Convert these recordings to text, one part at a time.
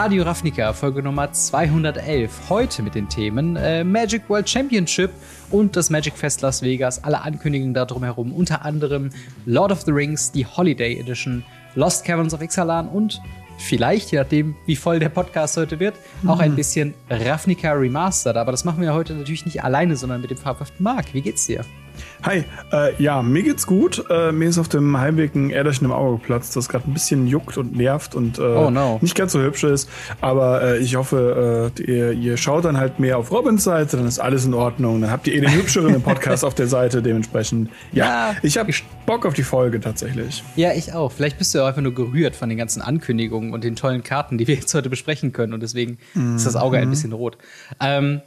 Radio Ravnica, Folge Nummer 211. Heute mit den Themen äh, Magic World Championship und das Magic Fest Las Vegas. Alle Ankündigungen da drumherum, unter anderem Lord of the Rings, die Holiday Edition, Lost Caverns of Ixalan und vielleicht, je nachdem, wie voll der Podcast heute wird, auch ein bisschen Ravnica Remastered. Aber das machen wir heute natürlich nicht alleine, sondern mit dem fabelhaften Marc. Wie geht's dir? Hi, äh, ja, mir geht's gut. Äh, mir ist auf dem Heimweg ein Äderchen im Auge geplatzt, das gerade ein bisschen juckt und nervt und äh, oh no. nicht ganz so hübsch ist. Aber äh, ich hoffe, äh, ihr, ihr, schaut dann halt mehr auf Robins Seite, dann ist alles in Ordnung. Dann habt ihr eh den hübscheren im Podcast auf der Seite dementsprechend. Ja, ja. ich habe Bock auf die Folge tatsächlich. Ja, ich auch. Vielleicht bist du ja einfach nur gerührt von den ganzen Ankündigungen und den tollen Karten, die wir jetzt heute besprechen können und deswegen mhm. ist das Auge ein mhm. bisschen rot. Ähm,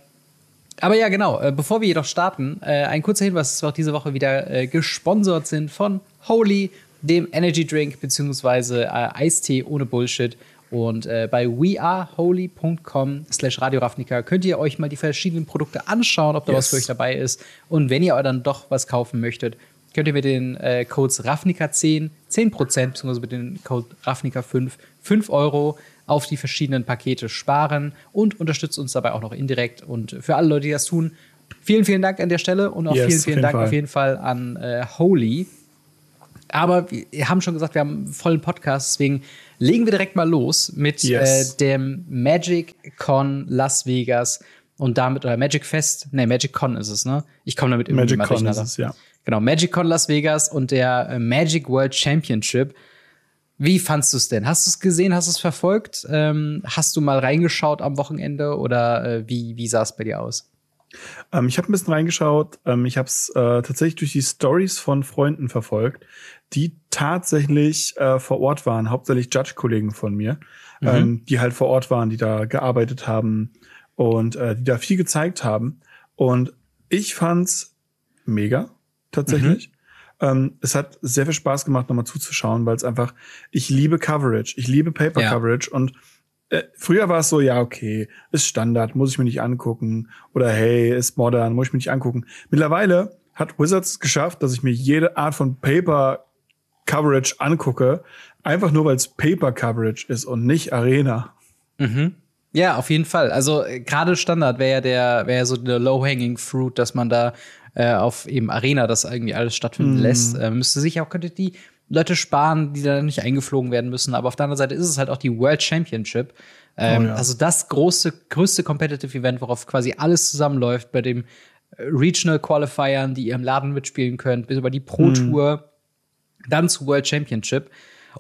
aber ja, genau. Äh, bevor wir jedoch starten, äh, ein kurzer Hinweis, dass wir auch diese Woche wieder äh, gesponsert sind von Holy, dem Energy Drink beziehungsweise Eistee ohne Bullshit. Und bei weareholy.com slash radioravnica könnt ihr euch mal die verschiedenen Produkte anschauen, ob da yes. was für euch dabei ist. Und wenn ihr dann doch was kaufen möchtet, könnt ihr mit den äh, Codes RAFNICA10 10%, beziehungsweise mit dem Code RAFNICA5 5 Euro auf die verschiedenen Pakete sparen und unterstützt uns dabei auch noch indirekt. Und für alle Leute, die das tun, vielen, vielen Dank an der Stelle und auch yes, vielen, vielen Dank Fall. auf jeden Fall an äh, Holy. Aber wir haben schon gesagt, wir haben einen vollen Podcast, deswegen legen wir direkt mal los mit yes. äh, dem Magic Con Las Vegas und damit, oder Magic Fest, ne, Magic Con ist es, ne? Ich komme damit irgendwie Magic Con ist es, ja. Genau, Magic Con Las Vegas und der äh, Magic World Championship. Wie fandst du es denn? Hast du es gesehen? Hast du es verfolgt? Ähm, hast du mal reingeschaut am Wochenende oder äh, wie, wie sah es bei dir aus? Ähm, ich habe ein bisschen reingeschaut. Ähm, ich habe es äh, tatsächlich durch die Stories von Freunden verfolgt, die tatsächlich äh, vor Ort waren, hauptsächlich Judge-Kollegen von mir, mhm. ähm, die halt vor Ort waren, die da gearbeitet haben und äh, die da viel gezeigt haben. Und ich fand's mega, tatsächlich. Mhm. Ähm, es hat sehr viel Spaß gemacht, nochmal zuzuschauen, weil es einfach, ich liebe Coverage, ich liebe Paper ja. Coverage und äh, früher war es so, ja, okay, ist Standard, muss ich mir nicht angucken. Oder hey, ist modern, muss ich mir nicht angucken. Mittlerweile hat Wizards geschafft, dass ich mir jede Art von Paper Coverage angucke, einfach nur weil es Paper Coverage ist und nicht Arena. Mhm. Ja, auf jeden Fall. Also äh, gerade Standard wäre ja der, wäre ja so der Low-Hanging Fruit, dass man da äh, auf eben Arena das irgendwie alles stattfinden mhm. lässt. Äh, müsste sich auch, könnte die Leute sparen, die da nicht eingeflogen werden müssen. Aber auf der anderen Seite ist es halt auch die World Championship. Ähm, oh, ja. Also das große, größte Competitive Event, worauf quasi alles zusammenläuft, bei dem äh, Regional Qualifiern, die ihr im Laden mitspielen könnt, bis über die Pro mhm. Tour, mhm. dann zu World Championship.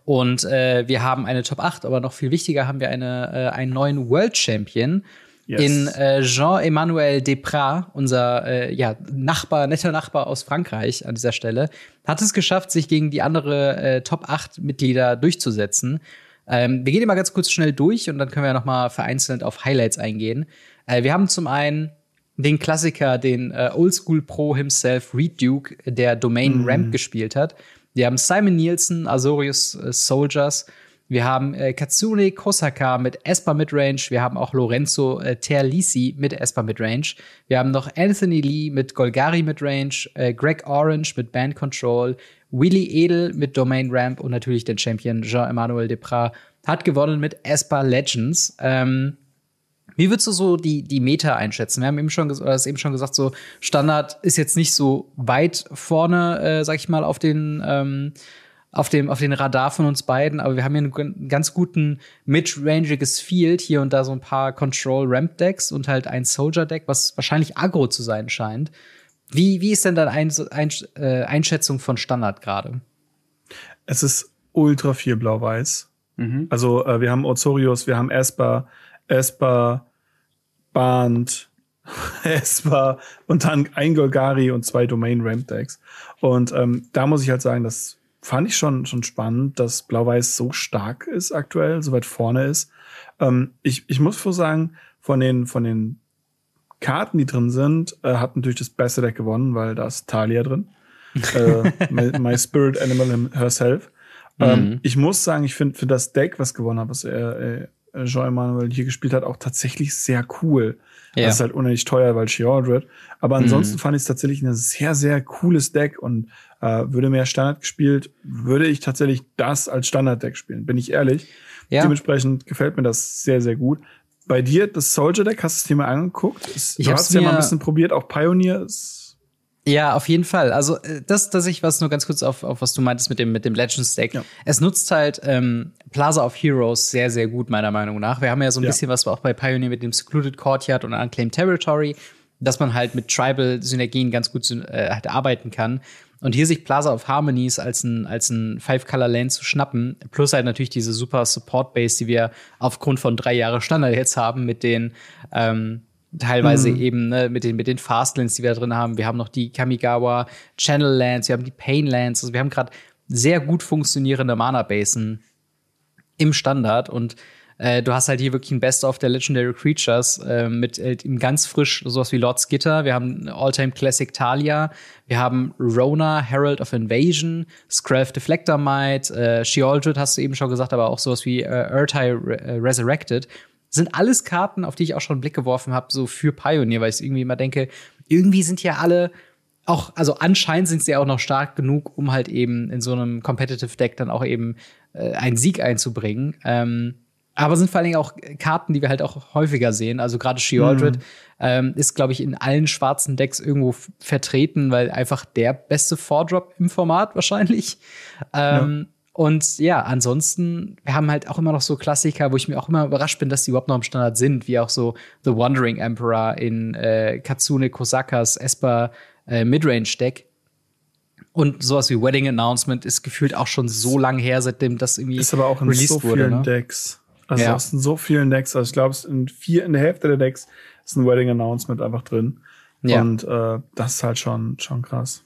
Und äh, wir haben eine Top 8, aber noch viel wichtiger haben wir eine, äh, einen neuen World Champion. Yes. In äh, Jean-Emmanuel Deprat, unser äh, ja, Nachbar, netter Nachbar aus Frankreich an dieser Stelle, hat es geschafft, sich gegen die andere äh, Top 8 Mitglieder durchzusetzen. Ähm, wir gehen immer ganz kurz schnell durch und dann können wir noch mal vereinzelt auf Highlights eingehen. Äh, wir haben zum einen den Klassiker, den äh, Oldschool Pro himself, Reed Duke, der Domain mm. Ramp gespielt hat. Wir haben Simon Nielsen, Azorius äh, Soldiers. Wir haben äh, Katsune Kosaka mit Esper Midrange. Wir haben auch Lorenzo äh, Terlisi mit Esper Midrange. Wir haben noch Anthony Lee mit Golgari Midrange, äh, Greg Orange mit Band Control, Willy Edel mit Domain Ramp und natürlich den Champion Jean-Emmanuel Deprat hat gewonnen mit Esper Legends. Ähm, wie würdest du so die, die Meta einschätzen? Wir haben eben schon, hast eben schon gesagt, so Standard ist jetzt nicht so weit vorne, äh, sag ich mal, auf den, ähm, auf dem, auf den Radar von uns beiden, aber wir haben hier einen ganz guten mid-rangiges Field, hier und da so ein paar Control-Ramp-Decks und halt ein Soldier-Deck, was wahrscheinlich aggro zu sein scheint. Wie, wie ist denn deine ein ein äh, Einschätzung von Standard gerade? Es ist ultra viel blau-weiß. Mhm. Also, äh, wir haben Ozorius, wir haben Esper, Esper, Band, Esper und dann ein Golgari und zwei Domain Ramp Decks. Und ähm, da muss ich halt sagen, das fand ich schon, schon spannend, dass Blau-Weiß so stark ist aktuell, so weit vorne ist. Ähm, ich, ich muss vor sagen, von den, von den Karten, die drin sind, äh, hat natürlich das beste Deck gewonnen, weil da ist Talia drin. äh, my, my, Spirit Animal herself. Ähm, mhm. ich muss sagen, ich finde für das Deck, was gewonnen hat, was er, äh, Jean-Emmanuel hier gespielt hat, auch tatsächlich sehr cool. Ja. Das ist halt unheimlich teuer, weil Sheordred. Aber ansonsten mhm. fand ich es tatsächlich ein sehr, sehr cooles Deck und äh, würde mehr Standard gespielt, würde ich tatsächlich das als Standard-Deck spielen, bin ich ehrlich. Ja. Dementsprechend gefällt mir das sehr, sehr gut. Bei dir, das Soldier Deck, hast du es dir mal angeguckt? Ich du hast es ja mal ein bisschen probiert, auch Pioneer ist ja, auf jeden Fall. Also äh, das, dass ich was nur ganz kurz auf, auf was du meintest mit dem mit dem Legends Deck. Ja. Es nutzt halt ähm, Plaza of Heroes sehr sehr gut meiner Meinung nach. Wir haben ja so ein ja. bisschen was auch bei Pioneer mit dem Secluded Courtyard und Unclaimed Territory, dass man halt mit Tribal Synergien ganz gut äh, halt arbeiten kann. Und hier sich Plaza of Harmonies als ein als ein Five Color Lane zu schnappen, plus halt natürlich diese super Support Base, die wir aufgrund von drei Jahre Standard jetzt haben mit den ähm, teilweise mhm. eben ne, mit den mit den Fastlands, die wir da drin haben. Wir haben noch die Kamigawa Channel Lands, wir haben die Pain Lands. Also wir haben gerade sehr gut funktionierende Mana Basen im Standard und äh, du hast halt hier wirklich ein Best of der Legendary Creatures äh, mit äh, ganz frisch sowas wie Lord Skitter. Wir haben All-Time Classic Talia. Wir haben Rona, Herald of Invasion, Skrelf Deflector Might, äh, Sheoldred hast du eben schon gesagt, aber auch sowas wie äh, Urtai Re äh, Resurrected sind alles Karten, auf die ich auch schon einen Blick geworfen habe, so für Pioneer, weil ich irgendwie immer denke, irgendwie sind ja alle auch, also anscheinend sind sie auch noch stark genug, um halt eben in so einem Competitive Deck dann auch eben äh, einen Sieg einzubringen. Ähm, aber sind vor allen Dingen auch Karten, die wir halt auch häufiger sehen. Also gerade Sheoldred mhm. ähm, ist, glaube ich, in allen schwarzen Decks irgendwo vertreten, weil einfach der beste Vordrop im Format wahrscheinlich. Ähm, ja. Und ja, ansonsten, wir haben halt auch immer noch so Klassiker, wo ich mir auch immer überrascht bin, dass die überhaupt noch im Standard sind, wie auch so The Wandering Emperor in äh, Katsune Kosakas Esper äh, Midrange Deck. Und sowas wie Wedding Announcement ist gefühlt auch schon so lang her, seitdem das irgendwie ist aber auch in so vielen wurde, ne? Decks. Also ja. aus so vielen Decks, also ich glaube, in vier in der Hälfte der Decks ist ein Wedding Announcement einfach drin. Ja. Und äh, das ist halt schon schon krass.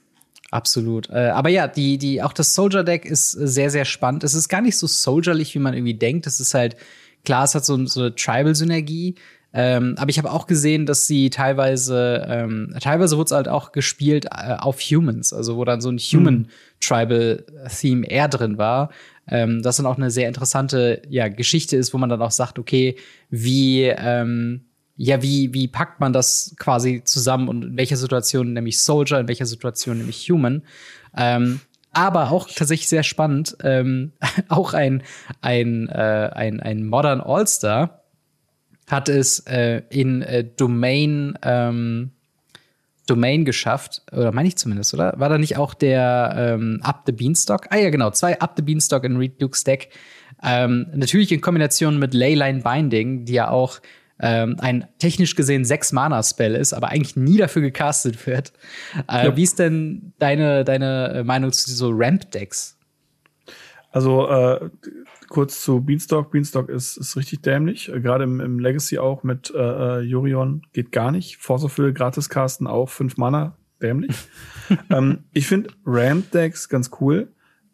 Absolut. Äh, aber ja, die, die, auch das Soldier Deck ist sehr, sehr spannend. Es ist gar nicht so soldierlich, wie man irgendwie denkt. Es ist halt, klar, es hat so, so eine Tribal-Synergie. Ähm, aber ich habe auch gesehen, dass sie teilweise, ähm, teilweise wurde es halt auch gespielt äh, auf Humans, also wo dann so ein Human-Tribal-Theme eher drin war. Ähm, das dann auch eine sehr interessante ja, Geschichte ist, wo man dann auch sagt, okay, wie, ähm, ja, wie, wie packt man das quasi zusammen und in welcher Situation nämlich Soldier, in welcher Situation nämlich Human. Ähm, aber auch tatsächlich sehr spannend, ähm, auch ein, ein, äh, ein, ein Modern All-Star hat es äh, in äh, Domain, ähm, Domain geschafft, oder meine ich zumindest, oder? War da nicht auch der ähm, Up the Beanstalk? Ah ja, genau, zwei Up the Beanstalk in Reed Duke's Deck. Ähm, natürlich in Kombination mit Leyline Binding, die ja auch ähm, ein technisch gesehen sechs Mana Spell ist, aber eigentlich nie dafür gecastet wird. Äh, ja. Wie ist denn deine deine Meinung zu so Ramp Decks? Also äh, kurz zu Beanstalk. Beanstalk ist, ist richtig dämlich. Äh, Gerade im, im Legacy auch mit äh, Jurion äh, geht gar nicht. Forcefill gratis casten auch fünf Mana dämlich. ähm, ich finde Ramp Decks ganz cool.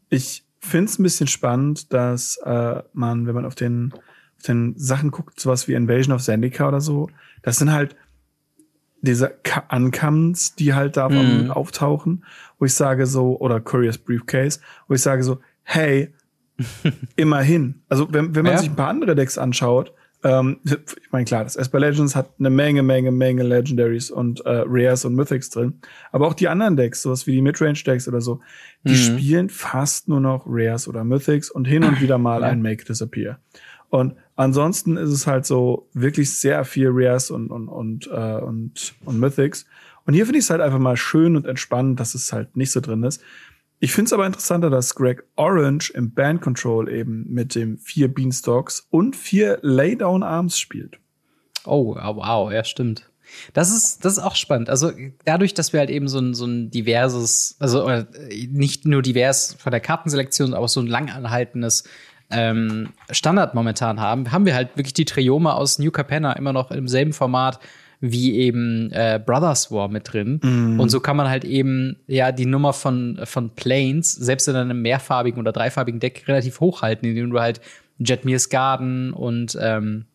Ich finde es ein bisschen spannend, dass äh, man, wenn man auf den den Sachen guckt, sowas wie Invasion of Zendika oder so, das sind halt diese Uncommons, die halt da mm. auftauchen, wo ich sage so, oder Curious Briefcase, wo ich sage so, hey, immerhin. Also wenn, wenn man ja. sich ein paar andere Decks anschaut, ähm, ich meine, klar, das Esper Legends hat eine Menge, Menge, Menge Legendaries und äh, Rares und Mythics drin. Aber auch die anderen Decks, sowas wie die Midrange-Decks oder so, die mhm. spielen fast nur noch Rares oder Mythics und hin und wieder mal ja. ein Make Disappear. Und ansonsten ist es halt so wirklich sehr viel Rares und, und, und, äh, und, und Mythics. Und hier finde ich es halt einfach mal schön und entspannend, dass es halt nicht so drin ist. Ich finde es aber interessanter, dass Greg Orange im Band Control eben mit dem vier Beanstalks und vier Laydown Arms spielt. Oh, wow, ja, stimmt. Das ist, das ist auch spannend. Also dadurch, dass wir halt eben so ein, so ein diverses, also nicht nur divers von der Kartenselektion, aber auch so ein langanhaltendes ähm, Standard momentan haben, haben wir halt wirklich die Triome aus New Capenna immer noch im selben Format wie eben äh, Brothers War mit drin. Mm. Und so kann man halt eben ja die Nummer von, von Planes, selbst in einem mehrfarbigen oder dreifarbigen Deck, relativ hochhalten, indem du halt Jetmir's Garden und ähm,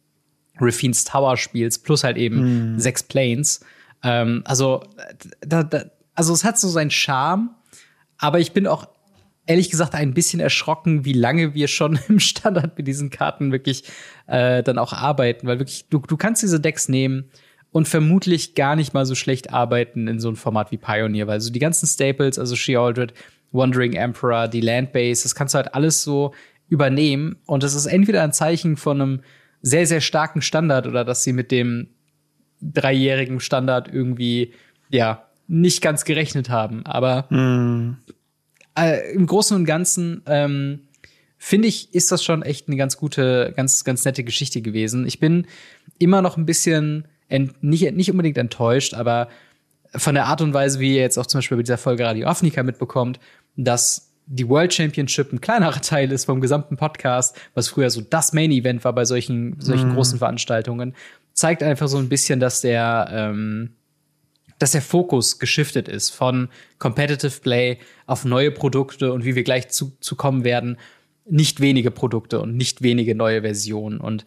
Raffine's Tower spielst, plus halt eben mm. sechs Planes. Ähm, also, da, da, also es hat so seinen Charme, aber ich bin auch ehrlich gesagt ein bisschen erschrocken, wie lange wir schon im Standard mit diesen Karten wirklich äh, dann auch arbeiten, weil wirklich du, du kannst diese Decks nehmen und vermutlich gar nicht mal so schlecht arbeiten in so einem Format wie Pioneer, weil so die ganzen Staples, also Shealdred, Wandering Emperor, die Landbase, das kannst du halt alles so übernehmen und das ist entweder ein Zeichen von einem sehr sehr starken Standard oder dass sie mit dem dreijährigen Standard irgendwie ja nicht ganz gerechnet haben, aber mm äh, im Großen und Ganzen ähm, finde ich, ist das schon echt eine ganz gute, ganz, ganz nette Geschichte gewesen. Ich bin immer noch ein bisschen nicht, nicht unbedingt enttäuscht, aber von der Art und Weise, wie ihr jetzt auch zum Beispiel bei dieser Folge Radio Afrika mitbekommt, dass die World Championship ein kleinerer Teil ist vom gesamten Podcast, was früher so das Main Event war bei solchen, solchen mm. großen Veranstaltungen, zeigt einfach so ein bisschen, dass der, ähm, dass der Fokus geschiftet ist von Competitive Play auf neue Produkte und wie wir gleich zu, zu kommen werden, nicht wenige Produkte und nicht wenige neue Versionen. Und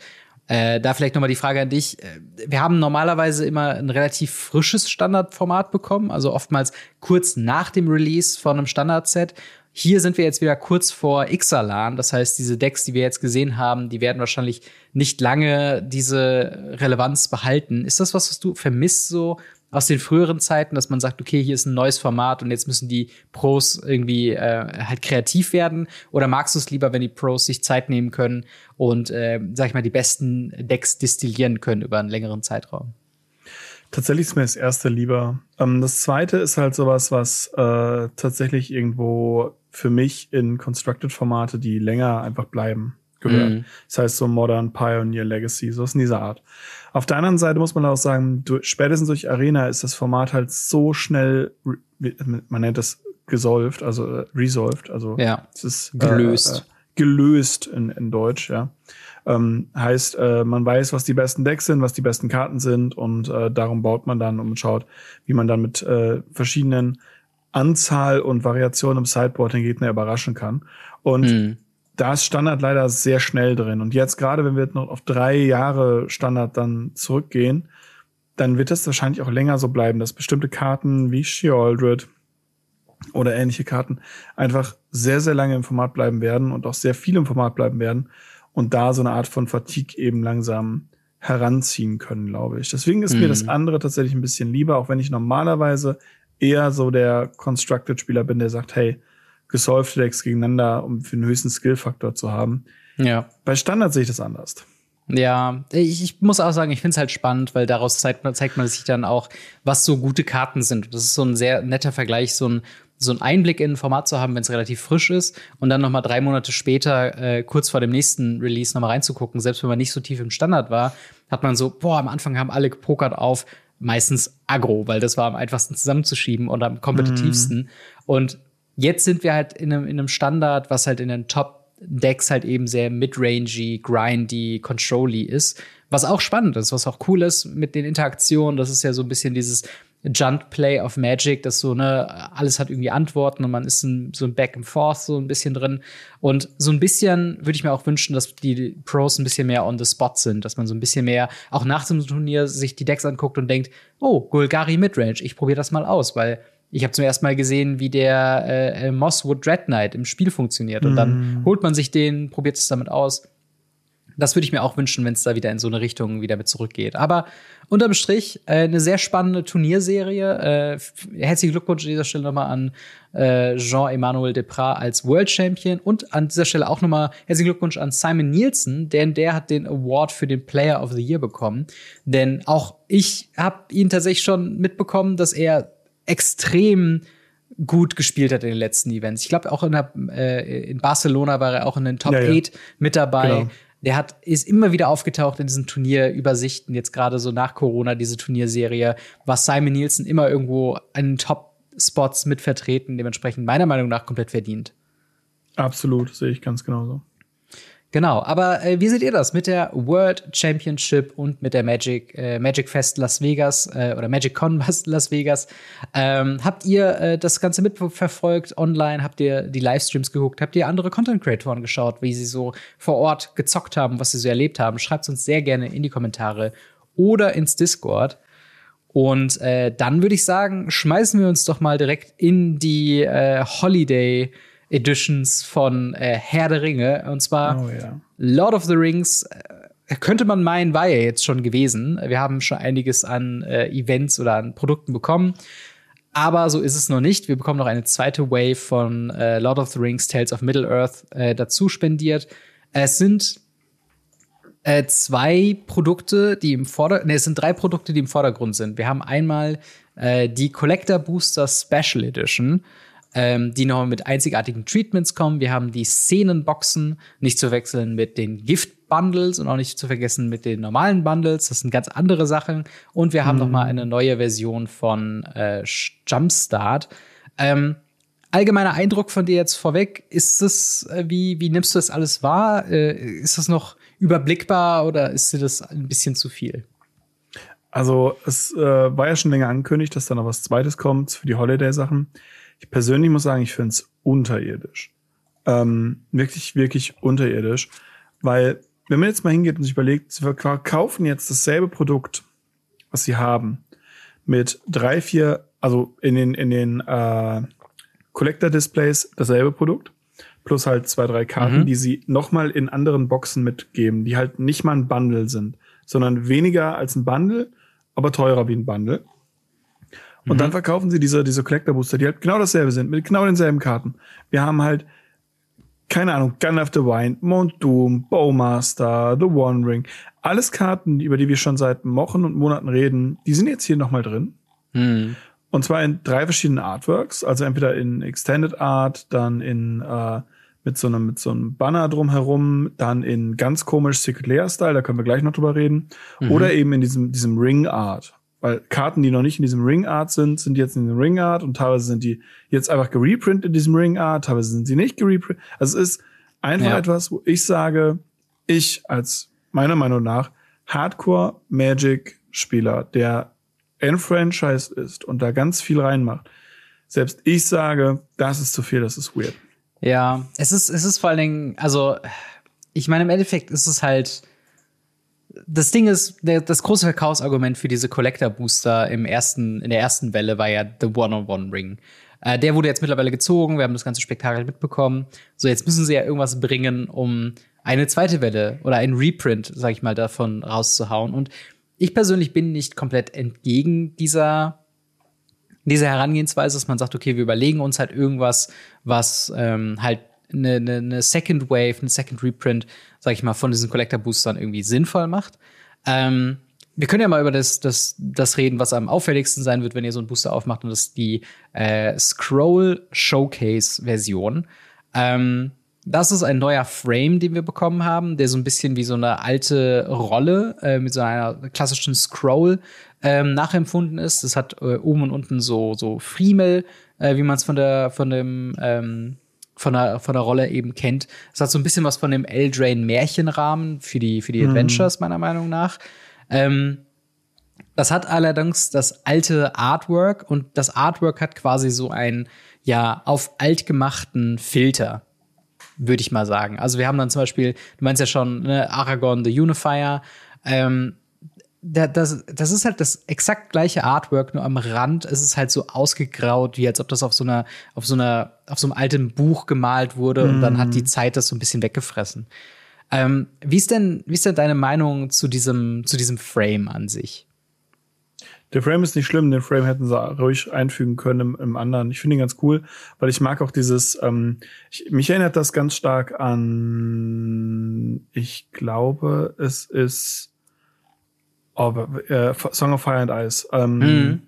äh, da vielleicht noch mal die Frage an dich. Äh, wir haben normalerweise immer ein relativ frisches Standardformat bekommen, also oftmals kurz nach dem Release von einem Standardset. Hier sind wir jetzt wieder kurz vor Ixalan. Das heißt, diese Decks, die wir jetzt gesehen haben, die werden wahrscheinlich nicht lange diese Relevanz behalten. Ist das was, was du vermisst so aus den früheren Zeiten, dass man sagt, okay, hier ist ein neues Format und jetzt müssen die Pros irgendwie äh, halt kreativ werden? Oder magst du es lieber, wenn die Pros sich Zeit nehmen können und, äh, sag ich mal, die besten Decks distillieren können über einen längeren Zeitraum? Tatsächlich ist mir das erste lieber. Ähm, das zweite ist halt sowas, was äh, tatsächlich irgendwo für mich in Constructed-Formate, die länger einfach bleiben, gehört. Mm. Das heißt so Modern, Pioneer, Legacy, so ist in dieser Art. Auf der anderen Seite muss man auch sagen, du, spätestens durch Arena ist das Format halt so schnell, man nennt das gesolved, also äh, resolved, also ja, es ist gelöst. Äh, äh, gelöst in, in Deutsch, ja. Ähm, heißt, äh, man weiß, was die besten Decks sind, was die besten Karten sind und äh, darum baut man dann und schaut, wie man dann mit äh, verschiedenen Anzahl und Variationen im Sideboard den Gegner überraschen kann. Und mhm da ist Standard leider sehr schnell drin. Und jetzt gerade, wenn wir noch auf drei Jahre Standard dann zurückgehen, dann wird es wahrscheinlich auch länger so bleiben, dass bestimmte Karten wie Shealdred oder ähnliche Karten einfach sehr, sehr lange im Format bleiben werden und auch sehr viel im Format bleiben werden und da so eine Art von Fatigue eben langsam heranziehen können, glaube ich. Deswegen ist mhm. mir das mhm. andere tatsächlich ein bisschen lieber, auch wenn ich normalerweise eher so der Constructed-Spieler bin, der sagt, hey, gesolved Decks gegeneinander, um für den höchsten Skill-Faktor zu haben. Ja. Bei Standard sehe ich das anders. Ja, ich, ich muss auch sagen, ich finde es halt spannend, weil daraus zeigt man, zeigt man sich dann auch, was so gute Karten sind. Das ist so ein sehr netter Vergleich, so ein, so ein Einblick in ein Format zu haben, wenn es relativ frisch ist und dann noch mal drei Monate später, äh, kurz vor dem nächsten Release, noch mal reinzugucken. Selbst wenn man nicht so tief im Standard war, hat man so, boah, am Anfang haben alle gepokert auf meistens Agro, weil das war am einfachsten zusammenzuschieben und am kompetitivsten. Mm. Und Jetzt sind wir halt in einem, in einem Standard, was halt in den Top-Decks halt eben sehr midrangy, grindy, controlly ist. Was auch spannend ist, was auch cool ist mit den Interaktionen. Das ist ja so ein bisschen dieses Junt Play of Magic, das so, ne, alles hat irgendwie Antworten und man ist ein, so ein Back and Forth so ein bisschen drin. Und so ein bisschen würde ich mir auch wünschen, dass die Pros ein bisschen mehr on the spot sind, dass man so ein bisschen mehr auch nach dem Turnier sich die Decks anguckt und denkt, oh, Golgari Midrange, ich probiere das mal aus, weil ich habe zum ersten Mal gesehen, wie der äh, äh, Mosswood Dread Knight im Spiel funktioniert. Und dann mm. holt man sich den, probiert es damit aus. Das würde ich mir auch wünschen, wenn es da wieder in so eine Richtung wieder mit zurückgeht. Aber unterm Strich äh, eine sehr spannende Turnierserie. Äh, herzlichen Glückwunsch an dieser Stelle nochmal an äh, Jean-Emmanuel Deprat als World Champion und an dieser Stelle auch nochmal herzlichen Glückwunsch an Simon Nielsen, denn der hat den Award für den Player of the Year bekommen. Denn auch ich habe ihn tatsächlich schon mitbekommen, dass er extrem gut gespielt hat in den letzten Events. Ich glaube, auch in, der, äh, in Barcelona war er auch in den Top ja, 8 ja. mit dabei. Genau. Der hat, ist immer wieder aufgetaucht in diesen Turnierübersichten, jetzt gerade so nach Corona, diese Turnierserie, war Simon Nielsen immer irgendwo an den Top-Spots mit vertreten, dementsprechend meiner Meinung nach komplett verdient. Absolut, sehe ich ganz genauso. Genau, aber äh, wie seht ihr das mit der World Championship und mit der Magic, äh, Magic Fest Las Vegas äh, oder Magic Con Las Vegas? Ähm, habt ihr äh, das Ganze mitverfolgt online? Habt ihr die Livestreams geguckt? Habt ihr andere Content Creatoren geschaut, wie sie so vor Ort gezockt haben, was sie so erlebt haben? Schreibt uns sehr gerne in die Kommentare oder ins Discord. Und äh, dann würde ich sagen, schmeißen wir uns doch mal direkt in die äh, Holiday Editions von äh, Herr der Ringe. Und zwar Oh ja. Lord of the Rings. Äh, könnte man meinen, war ja jetzt schon gewesen. Wir haben schon einiges an äh, Events oder an Produkten bekommen. Aber so ist es noch nicht. Wir bekommen noch eine zweite Wave von äh, Lord of the Rings Tales of Middle-earth äh, dazu spendiert. Es sind äh, zwei Produkte, die im Vorder ne, es sind drei Produkte, die im Vordergrund sind. Wir haben einmal äh, die Collector Booster Special Edition, ähm, die noch mit einzigartigen Treatments kommen. Wir haben die Szenenboxen, nicht zu wechseln mit den Gift-Bundles und auch nicht zu vergessen mit den normalen Bundles. Das sind ganz andere Sachen. Und wir haben noch mal eine neue Version von äh, Jumpstart. Ähm, allgemeiner Eindruck von dir jetzt vorweg, ist es, äh, wie, wie nimmst du das alles wahr? Äh, ist das noch überblickbar oder ist dir das ein bisschen zu viel? Also es äh, war ja schon länger angekündigt, dass da noch was Zweites kommt für die Holiday-Sachen. Ich persönlich muss sagen, ich finde es unterirdisch. Ähm, wirklich, wirklich unterirdisch. Weil, wenn man jetzt mal hingeht und sich überlegt, sie verkaufen jetzt dasselbe Produkt, was sie haben, mit drei, vier, also in den, in den äh, Collector-Displays dasselbe Produkt, plus halt zwei, drei Karten, Mhm. die sie nochmal in anderen Boxen mitgeben, die halt nicht mal ein Bundle sind, sondern weniger als ein Bundle, aber teurer wie ein Bundle. Und dann verkaufen sie diese, diese Collector Booster, die halt genau dasselbe sind, mit genau denselben Karten. Wir haben halt, keine Ahnung, Gun of the Wind, Mount Doom, Bowmaster, The One Ring. Alles Karten, über die wir schon seit Wochen und Monaten reden, die sind jetzt hier nochmal drin. Hm. Und zwar in drei verschiedenen Artworks, also entweder in Extended Art, dann in äh, mit so einem mit so einem Banner drumherum, dann in ganz komisch Secret Layer Style, da können wir gleich noch drüber reden, oder eben in diesem diesem Ring Art, weil Karten, die noch nicht in diesem Ring Art sind, sind jetzt in dem Ring Art und teilweise sind die jetzt einfach gereprintet in diesem Ring Art, teilweise sind sie nicht gereprintet. Also es ist einfach Ja. etwas, wo ich sage, ich als meiner Meinung nach Hardcore Magic Spieler, der enfranchised ist und da ganz viel reinmacht. Selbst ich sage, das ist zu viel, das ist weird. Ja, es ist, es ist vor allen Dingen, also, ich meine, im Endeffekt ist es halt, das Ding ist, der, das große Verkaufsargument für diese Collector-Booster im ersten, in der ersten Welle war ja The One-on-One-Ring. Äh, der wurde jetzt mittlerweile gezogen, wir haben das ganze Spektakel mitbekommen. So, jetzt müssen sie ja irgendwas bringen, um eine zweite Welle oder ein Reprint, sag ich mal, davon rauszuhauen. Und ich persönlich bin nicht komplett entgegen dieser diese Herangehensweise, dass man sagt, okay, wir überlegen uns halt irgendwas, was ähm, halt eine, eine, eine Second Wave, eine Second Reprint, sag ich mal, von diesen Collector Boostern irgendwie sinnvoll macht. Ähm, wir können ja mal über das, das, das reden, was am auffälligsten sein wird, wenn ihr so einen Booster aufmacht, und das ist die äh, Scroll Showcase Version. Ähm, das ist ein neuer Frame, den wir bekommen haben, der so ein bisschen wie so eine alte Rolle äh, mit so einer klassischen Scroll ähm, nachempfunden ist. Das hat äh, oben und unten so so Friemel, äh, wie man es von der von dem ähm, von der von der Rolle eben kennt. Es hat so ein bisschen was von dem Eldraine Märchenrahmen für die für die Adventures meiner Meinung nach. Ähm, das hat allerdings das alte Artwork und das Artwork hat quasi so einen ja auf alt gemachten Filter würde ich mal sagen. Also wir haben dann zum Beispiel, du meinst ja schon, ne, Aragorn the Unifier. Ähm, da- das, das ist halt das exakt gleiche Artwork, nur am Rand ist es halt so ausgegraut, wie als ob das auf so einer, auf so einer, auf so einem alten Buch gemalt wurde und dann hat die Zeit das so ein bisschen weggefressen. Ähm, wie ist denn, wie ist denn deine Meinung zu diesem, zu diesem Frame an sich? Der Frame ist nicht schlimm, den Frame hätten sie ruhig einfügen können im, im anderen. Ich finde ihn ganz cool, weil ich mag auch dieses, ähm, ich, mich erinnert das ganz stark an, ich glaube, es ist oh, äh, Song of Fire and Ice. Ähm, Mhm.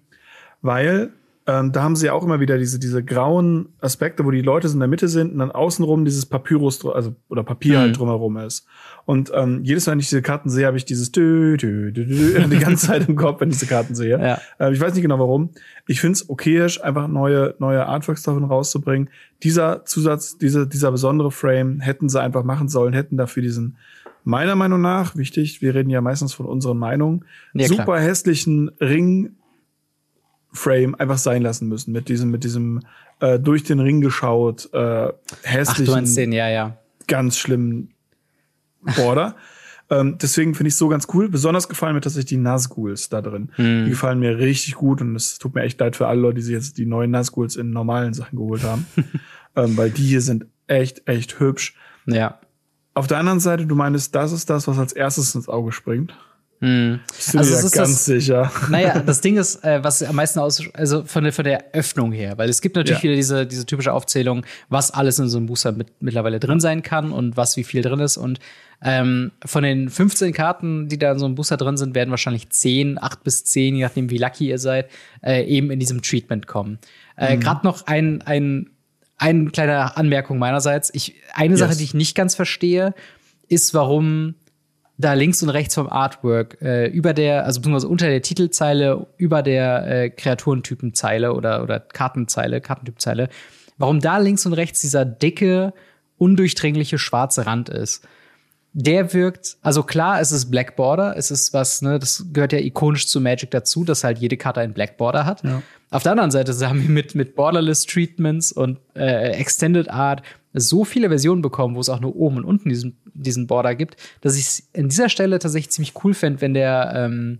Weil ähm, da haben sie ja auch immer wieder diese, diese grauen Aspekte, wo die Leute so in der Mitte sind und dann außenrum dieses Papyrus, also oder Papier Mhm. halt drumherum ist. Und ähm, jedes Mal, wenn ich diese Karten sehe, habe ich dieses dü, dü, dü, dü, die ganze Zeit im Kopf, wenn ich diese Karten sehe. Ja. Äh, ich weiß nicht genau warum. Ich finde es okayisch, einfach neue, neue Artworks davon rauszubringen. Dieser Zusatz, diese, dieser besondere Frame hätten sie einfach machen sollen, hätten dafür diesen, meiner Meinung nach, wichtig, wir reden ja meistens von unseren Meinungen, Ja, klar. super hässlichen Ring Frame einfach sein lassen müssen mit diesem mit diesem äh, durch den Ring geschaut äh, Ach, hässlichen meinst den, ja, ja. ganz schlimmen Border. ähm, deswegen finde ich so ganz cool. Besonders gefallen mir tatsächlich die Nazguls da drin. Hm. Die gefallen mir richtig gut und es tut mir echt leid für alle Leute, die sich jetzt die neuen Nazguls in normalen Sachen geholt haben. ähm, weil die hier sind echt, echt hübsch. Ja. Auf der anderen Seite, du meinst, das ist das, was als erstes ins Auge springt. Hm. Bist du also dir ganz das, sicher? Naja, das Ding ist, äh, was am meisten aus, also von der, von der Öffnung her, weil es gibt natürlich ja. wieder diese, diese typische Aufzählung, was alles in so einem Booster mit, mittlerweile drin sein kann und was wie viel drin ist. Und ähm, von den 15 Karten, die da in so einem Booster drin sind, werden wahrscheinlich 10, 8 bis 10, je nachdem wie lucky ihr seid, äh, eben in diesem Treatment kommen. Äh, mhm. Gerade noch ein, ein, eine kleine Anmerkung meinerseits. Ich, eine yes. Sache, die ich nicht ganz verstehe, ist, warum da links und rechts vom Artwork äh, über der, also beziehungsweise unter der Titelzeile, über der äh, Kreaturentypenzeile oder, oder Kartenzeile, Kartentypzeile, warum da links und rechts dieser dicke, undurchdringliche schwarze Rand ist. Der wirkt, also klar, es ist Black Border, es ist was, ne, das gehört ja ikonisch zu Magic dazu, dass halt jede Karte einen Black Border hat. Ja. Auf der anderen Seite haben wir mit, mit Borderless Treatments und äh, Extended Art so viele Versionen bekommen, wo es auch nur oben und unten diesen, diesen Border gibt, dass ich es an dieser Stelle tatsächlich ziemlich cool fände, wenn der, ähm,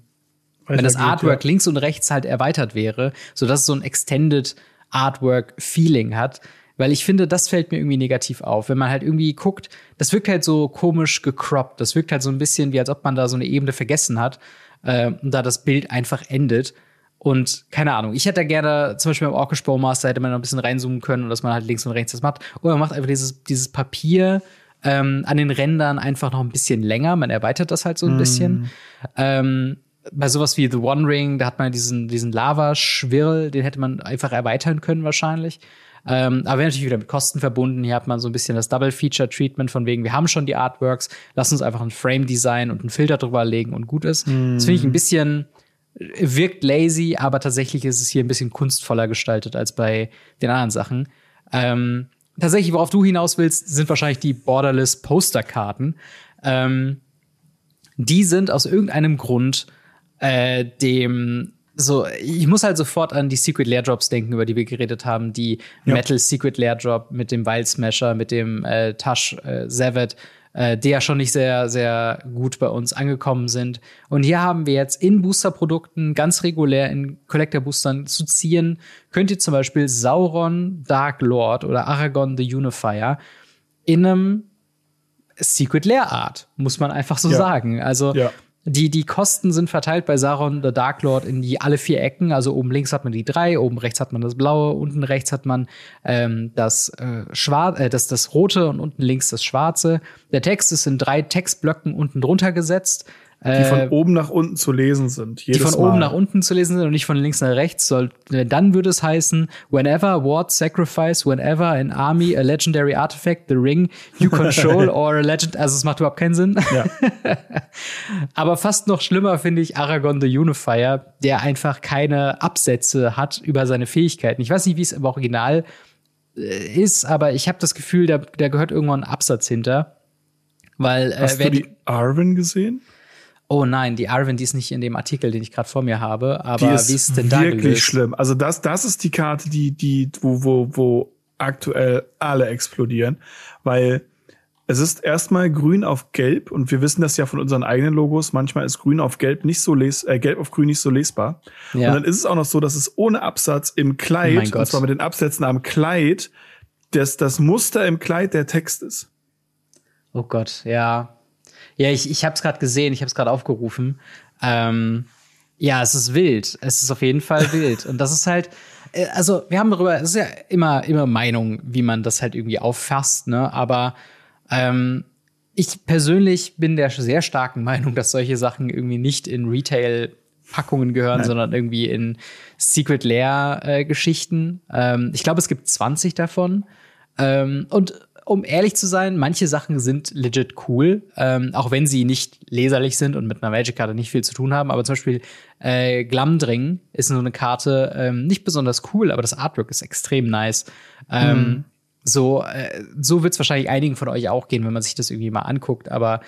wenn das Artwork ja. links und rechts halt erweitert wäre, sodass es so ein Extended Artwork-Feeling hat. Weil ich finde, das fällt mir irgendwie negativ auf. Wenn man halt irgendwie guckt, das wirkt halt so komisch gecroppt. Das wirkt halt so ein bisschen wie, als ob man da so eine Ebene vergessen hat äh, und da das Bild einfach endet. Und keine Ahnung, ich hätte da gerne, zum Beispiel beim Orcish Bowmaster hätte man noch ein bisschen reinzoomen können und dass man halt links und rechts das macht. Oder man macht einfach dieses, dieses Papier ähm, an den Rändern einfach noch ein bisschen länger. Man erweitert das halt so ein mm. bisschen. Ähm, bei sowas wie The One Ring, da hat man diesen, diesen Lavaschwirl, den hätte man einfach erweitern können wahrscheinlich. Ähm, aber wäre natürlich wieder mit Kosten verbunden. Hier hat man so ein bisschen das Double-Feature-Treatment von wegen, wir haben schon die Artworks, lass uns einfach ein Frame-Design und einen Filter drüber legen und gut ist. Mm. Das finde ich ein bisschen, wirkt lazy, aber tatsächlich ist es hier ein bisschen kunstvoller gestaltet als bei den anderen Sachen. Ähm, tatsächlich, worauf du hinaus willst, sind wahrscheinlich die Borderless Posterkarten. Ähm, die sind aus irgendeinem Grund äh, dem so, ich muss halt sofort an die Secret Lair Drops denken, über die wir geredet haben. Die ja. Metal Secret Lair Drop mit dem Wild Smasher, mit dem äh, Tash äh, Zavet äh, die ja schon nicht sehr, sehr gut bei uns angekommen sind. Und hier haben wir jetzt in Booster-Produkten ganz regulär in Collector-Boostern zu ziehen, könnt ihr zum Beispiel Sauron Dark Lord oder Aragorn the Unifier in einem Secret Lair Art, muss man einfach so ja. sagen. Also ja. Die, die Kosten sind verteilt bei Sauron the Dark Lord in die alle vier Ecken. Also oben links hat man die drei, oben rechts hat man das blaue, unten rechts hat man ähm, das äh, schwarz, äh, das, das rote und unten links das schwarze. Der Text ist in drei Textblöcken unten drunter gesetzt. Die von äh, oben nach unten zu lesen sind. die von Mal. oben nach unten zu lesen sind und nicht von links nach rechts. Soll, dann würde es heißen, whenever what sacrifice, whenever an army, a legendary artifact, the ring you control or a legend. Also es macht überhaupt keinen Sinn. Ja. Aber fast noch schlimmer finde ich Aragorn the Unifier, der einfach keine Absätze hat über seine Fähigkeiten. Ich weiß nicht, wie es im Original äh, ist, aber ich habe das Gefühl, da, da gehört irgendwann ein Absatz hinter. Weil, äh, Hast du die Arwen gesehen? Oh nein, die Arwen, die ist nicht in dem Artikel, den ich gerade vor mir habe, aber die ist wie ist denn da wirklich gelöst? schlimm. Also das, das ist die Karte, die, die, wo, wo, wo aktuell alle explodieren, weil es ist erstmal grün auf gelb und wir wissen das ja von unseren eigenen Logos. Manchmal ist grün auf gelb nicht so les äh, gelb auf grün nicht so lesbar. Ja. Und dann ist es auch noch so, dass es ohne Absatz im Kleid, oh und zwar mit den Absätzen am Kleid, dass das Muster im Kleid der Text ist. Oh Gott, ja. Ja, ich, ich habe es gerade gesehen, ich habe es gerade aufgerufen. Ähm, ja, es ist wild. Es ist auf jeden Fall wild. Und das ist halt, äh, also wir haben darüber, es ist ja immer, immer Meinung, wie man das halt irgendwie auffasst, ne? Aber ähm, ich persönlich bin der sehr starken Meinung, dass solche Sachen irgendwie nicht in Retail Packungen gehören, Nein. sondern irgendwie in Secret Lair äh, Geschichten. Ähm, ich glaube, es gibt 20 davon. Ähm, und um ehrlich zu sein, manche Sachen sind legit cool, ähm, auch wenn sie nicht leserlich sind und mit einer Magic-Karte nicht viel zu tun haben. Aber zum Beispiel äh, Glamdring ist so eine Karte ähm, nicht besonders cool, aber das Artwork ist extrem nice. Ähm, mhm. So, äh, so wird es wahrscheinlich einigen von euch auch gehen, wenn man sich das irgendwie mal anguckt. Aber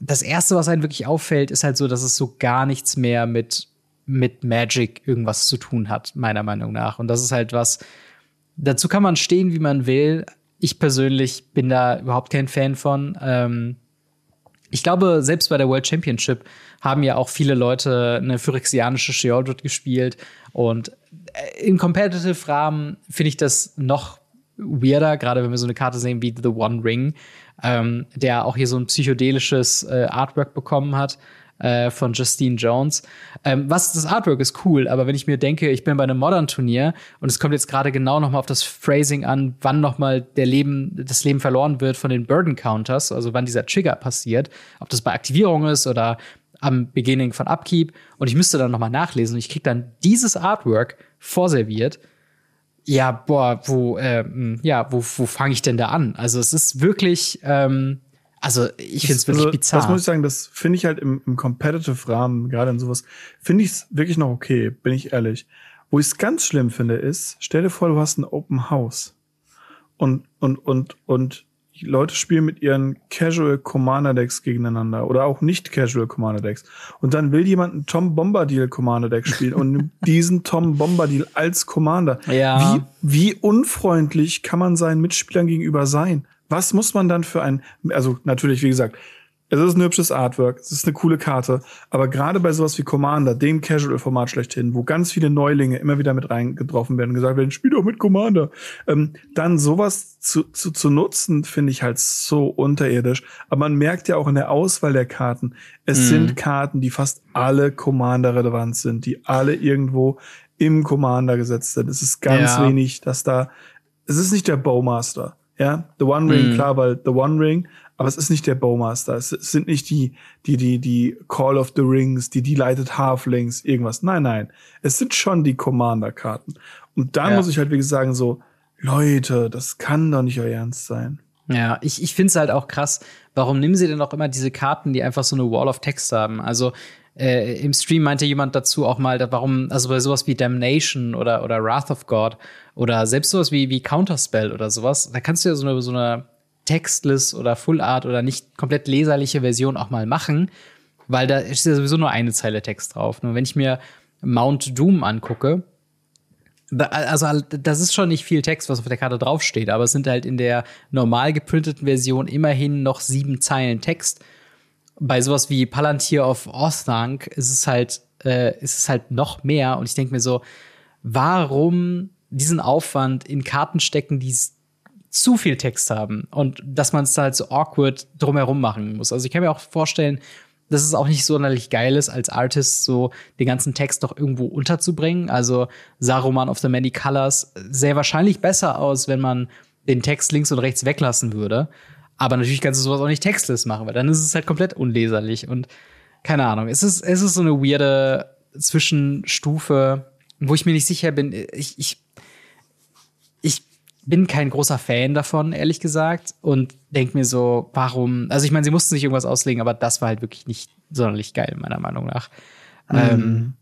das erste, was einem wirklich auffällt, ist halt so, dass es so gar nichts mehr mit mit Magic irgendwas zu tun hat, meiner Meinung nach. Und das ist halt was, dazu kann man stehen, wie man will, ich persönlich bin da überhaupt kein Fan von. Ähm, ich glaube, selbst bei der World Championship haben ja auch viele Leute eine phyrexianische Sheoldred gespielt. Und äh, im Competitive-Rahmen finde ich das noch weirder, gerade wenn wir so eine Karte sehen wie The One Ring, ähm, der auch hier so ein psychedelisches äh, Artwork bekommen hat äh, von Justine Jones. Ähm, was das Artwork ist cool, aber wenn ich mir denke, ich bin bei einem Modern-Turnier und es kommt jetzt gerade genau noch mal auf das Phrasing an, wann noch mal der Leben, das Leben verloren wird von den Burden Counters, also wann dieser Trigger passiert, ob das bei Aktivierung ist oder am Beginning von Upkeep und ich müsste dann noch mal nachlesen und ich krieg dann dieses Artwork vorserviert. Ja, boah, wo, äh, ja, wo, wo fange ich denn da an? Also es ist wirklich, ähm, also ich finde es wirklich also, bizarr. Das muss ich sagen, das finde ich halt im, im Competitive-Rahmen, gerade in sowas, finde ich es wirklich noch okay, bin ich ehrlich. Wo ich es ganz schlimm finde, ist, stell dir vor, du hast ein Open House und, und, und, und Leute spielen mit ihren Casual Commander Decks gegeneinander oder auch nicht Casual Commander Decks. Und dann will jemand einen Tom Bombadil Commander Deck spielen und nimmt diesen Tom Bombadil als Commander. Ja. Wie, wie unfreundlich kann man seinen Mitspielern gegenüber sein? Was muss man dann für ein, also natürlich, wie gesagt, es ist ein hübsches Artwork, es ist eine coole Karte, aber gerade bei sowas wie Commander, dem Casual-Format schlechthin, wo ganz viele Neulinge immer wieder mit reingetroffen werden und gesagt werden, spiel doch mit Commander, ähm, dann sowas zu, zu, zu nutzen, finde ich halt so unterirdisch. Aber man merkt ja auch in der Auswahl der Karten, es mhm. sind Karten, die fast alle Commander relevant sind, die alle irgendwo im Commander gesetzt sind. Es ist ganz ja. wenig, dass da, es ist nicht der Bowmaster. Ja, The One Ring, mhm. klar, weil The One Ring, aber es ist nicht der Bowmaster. Es sind nicht die, die, die, die Call of the Rings, die Delighted Halflings, irgendwas. Nein, nein. Es sind schon die Commander-Karten. Und da ja. muss ich halt wirklich sagen, so, Leute, das kann doch nicht euer Ernst sein. Ja, ich, ich finde es halt auch krass. Warum nehmen sie denn auch immer diese Karten, die einfach so eine Wall of Text haben? Also äh, im Stream meinte jemand dazu auch mal, warum, also bei sowas wie Damnation oder, oder Wrath of God oder selbst sowas wie, wie Counterspell oder sowas, da kannst du ja so eine, so eine Textless oder Full Art oder nicht komplett leserliche Version auch mal machen, weil da ist ja sowieso nur eine Zeile Text drauf. Nur wenn ich mir Mount Doom angucke, also das ist schon nicht viel Text, was auf der Karte draufsteht, aber es sind halt in der normal geprinteten Version immerhin noch sieben Zeilen Text bei sowas wie Palantir of Orthanc ist es halt, äh, ist es halt noch mehr. Und ich denke mir so, warum diesen Aufwand in Karten stecken, die zu viel Text haben und dass man es halt so awkward drumherum machen muss. Also ich kann mir auch vorstellen, dass es auch nicht sonderlich geil ist, als Artist so den ganzen Text doch irgendwo unterzubringen. Also Saruman of the Many Colors sähe wahrscheinlich besser aus, wenn man den Text links und rechts weglassen würde. Aber natürlich kannst du sowas auch nicht textless machen, weil dann ist es halt komplett unleserlich und keine Ahnung. Es ist, es ist so eine weirde Zwischenstufe, wo ich mir nicht sicher bin. Ich, ich, ich bin kein großer Fan davon, ehrlich gesagt, und denke mir so, warum? Also ich meine, sie mussten sich irgendwas auslegen, aber das war halt wirklich nicht sonderlich geil, meiner Meinung nach. Mhm. Ähm,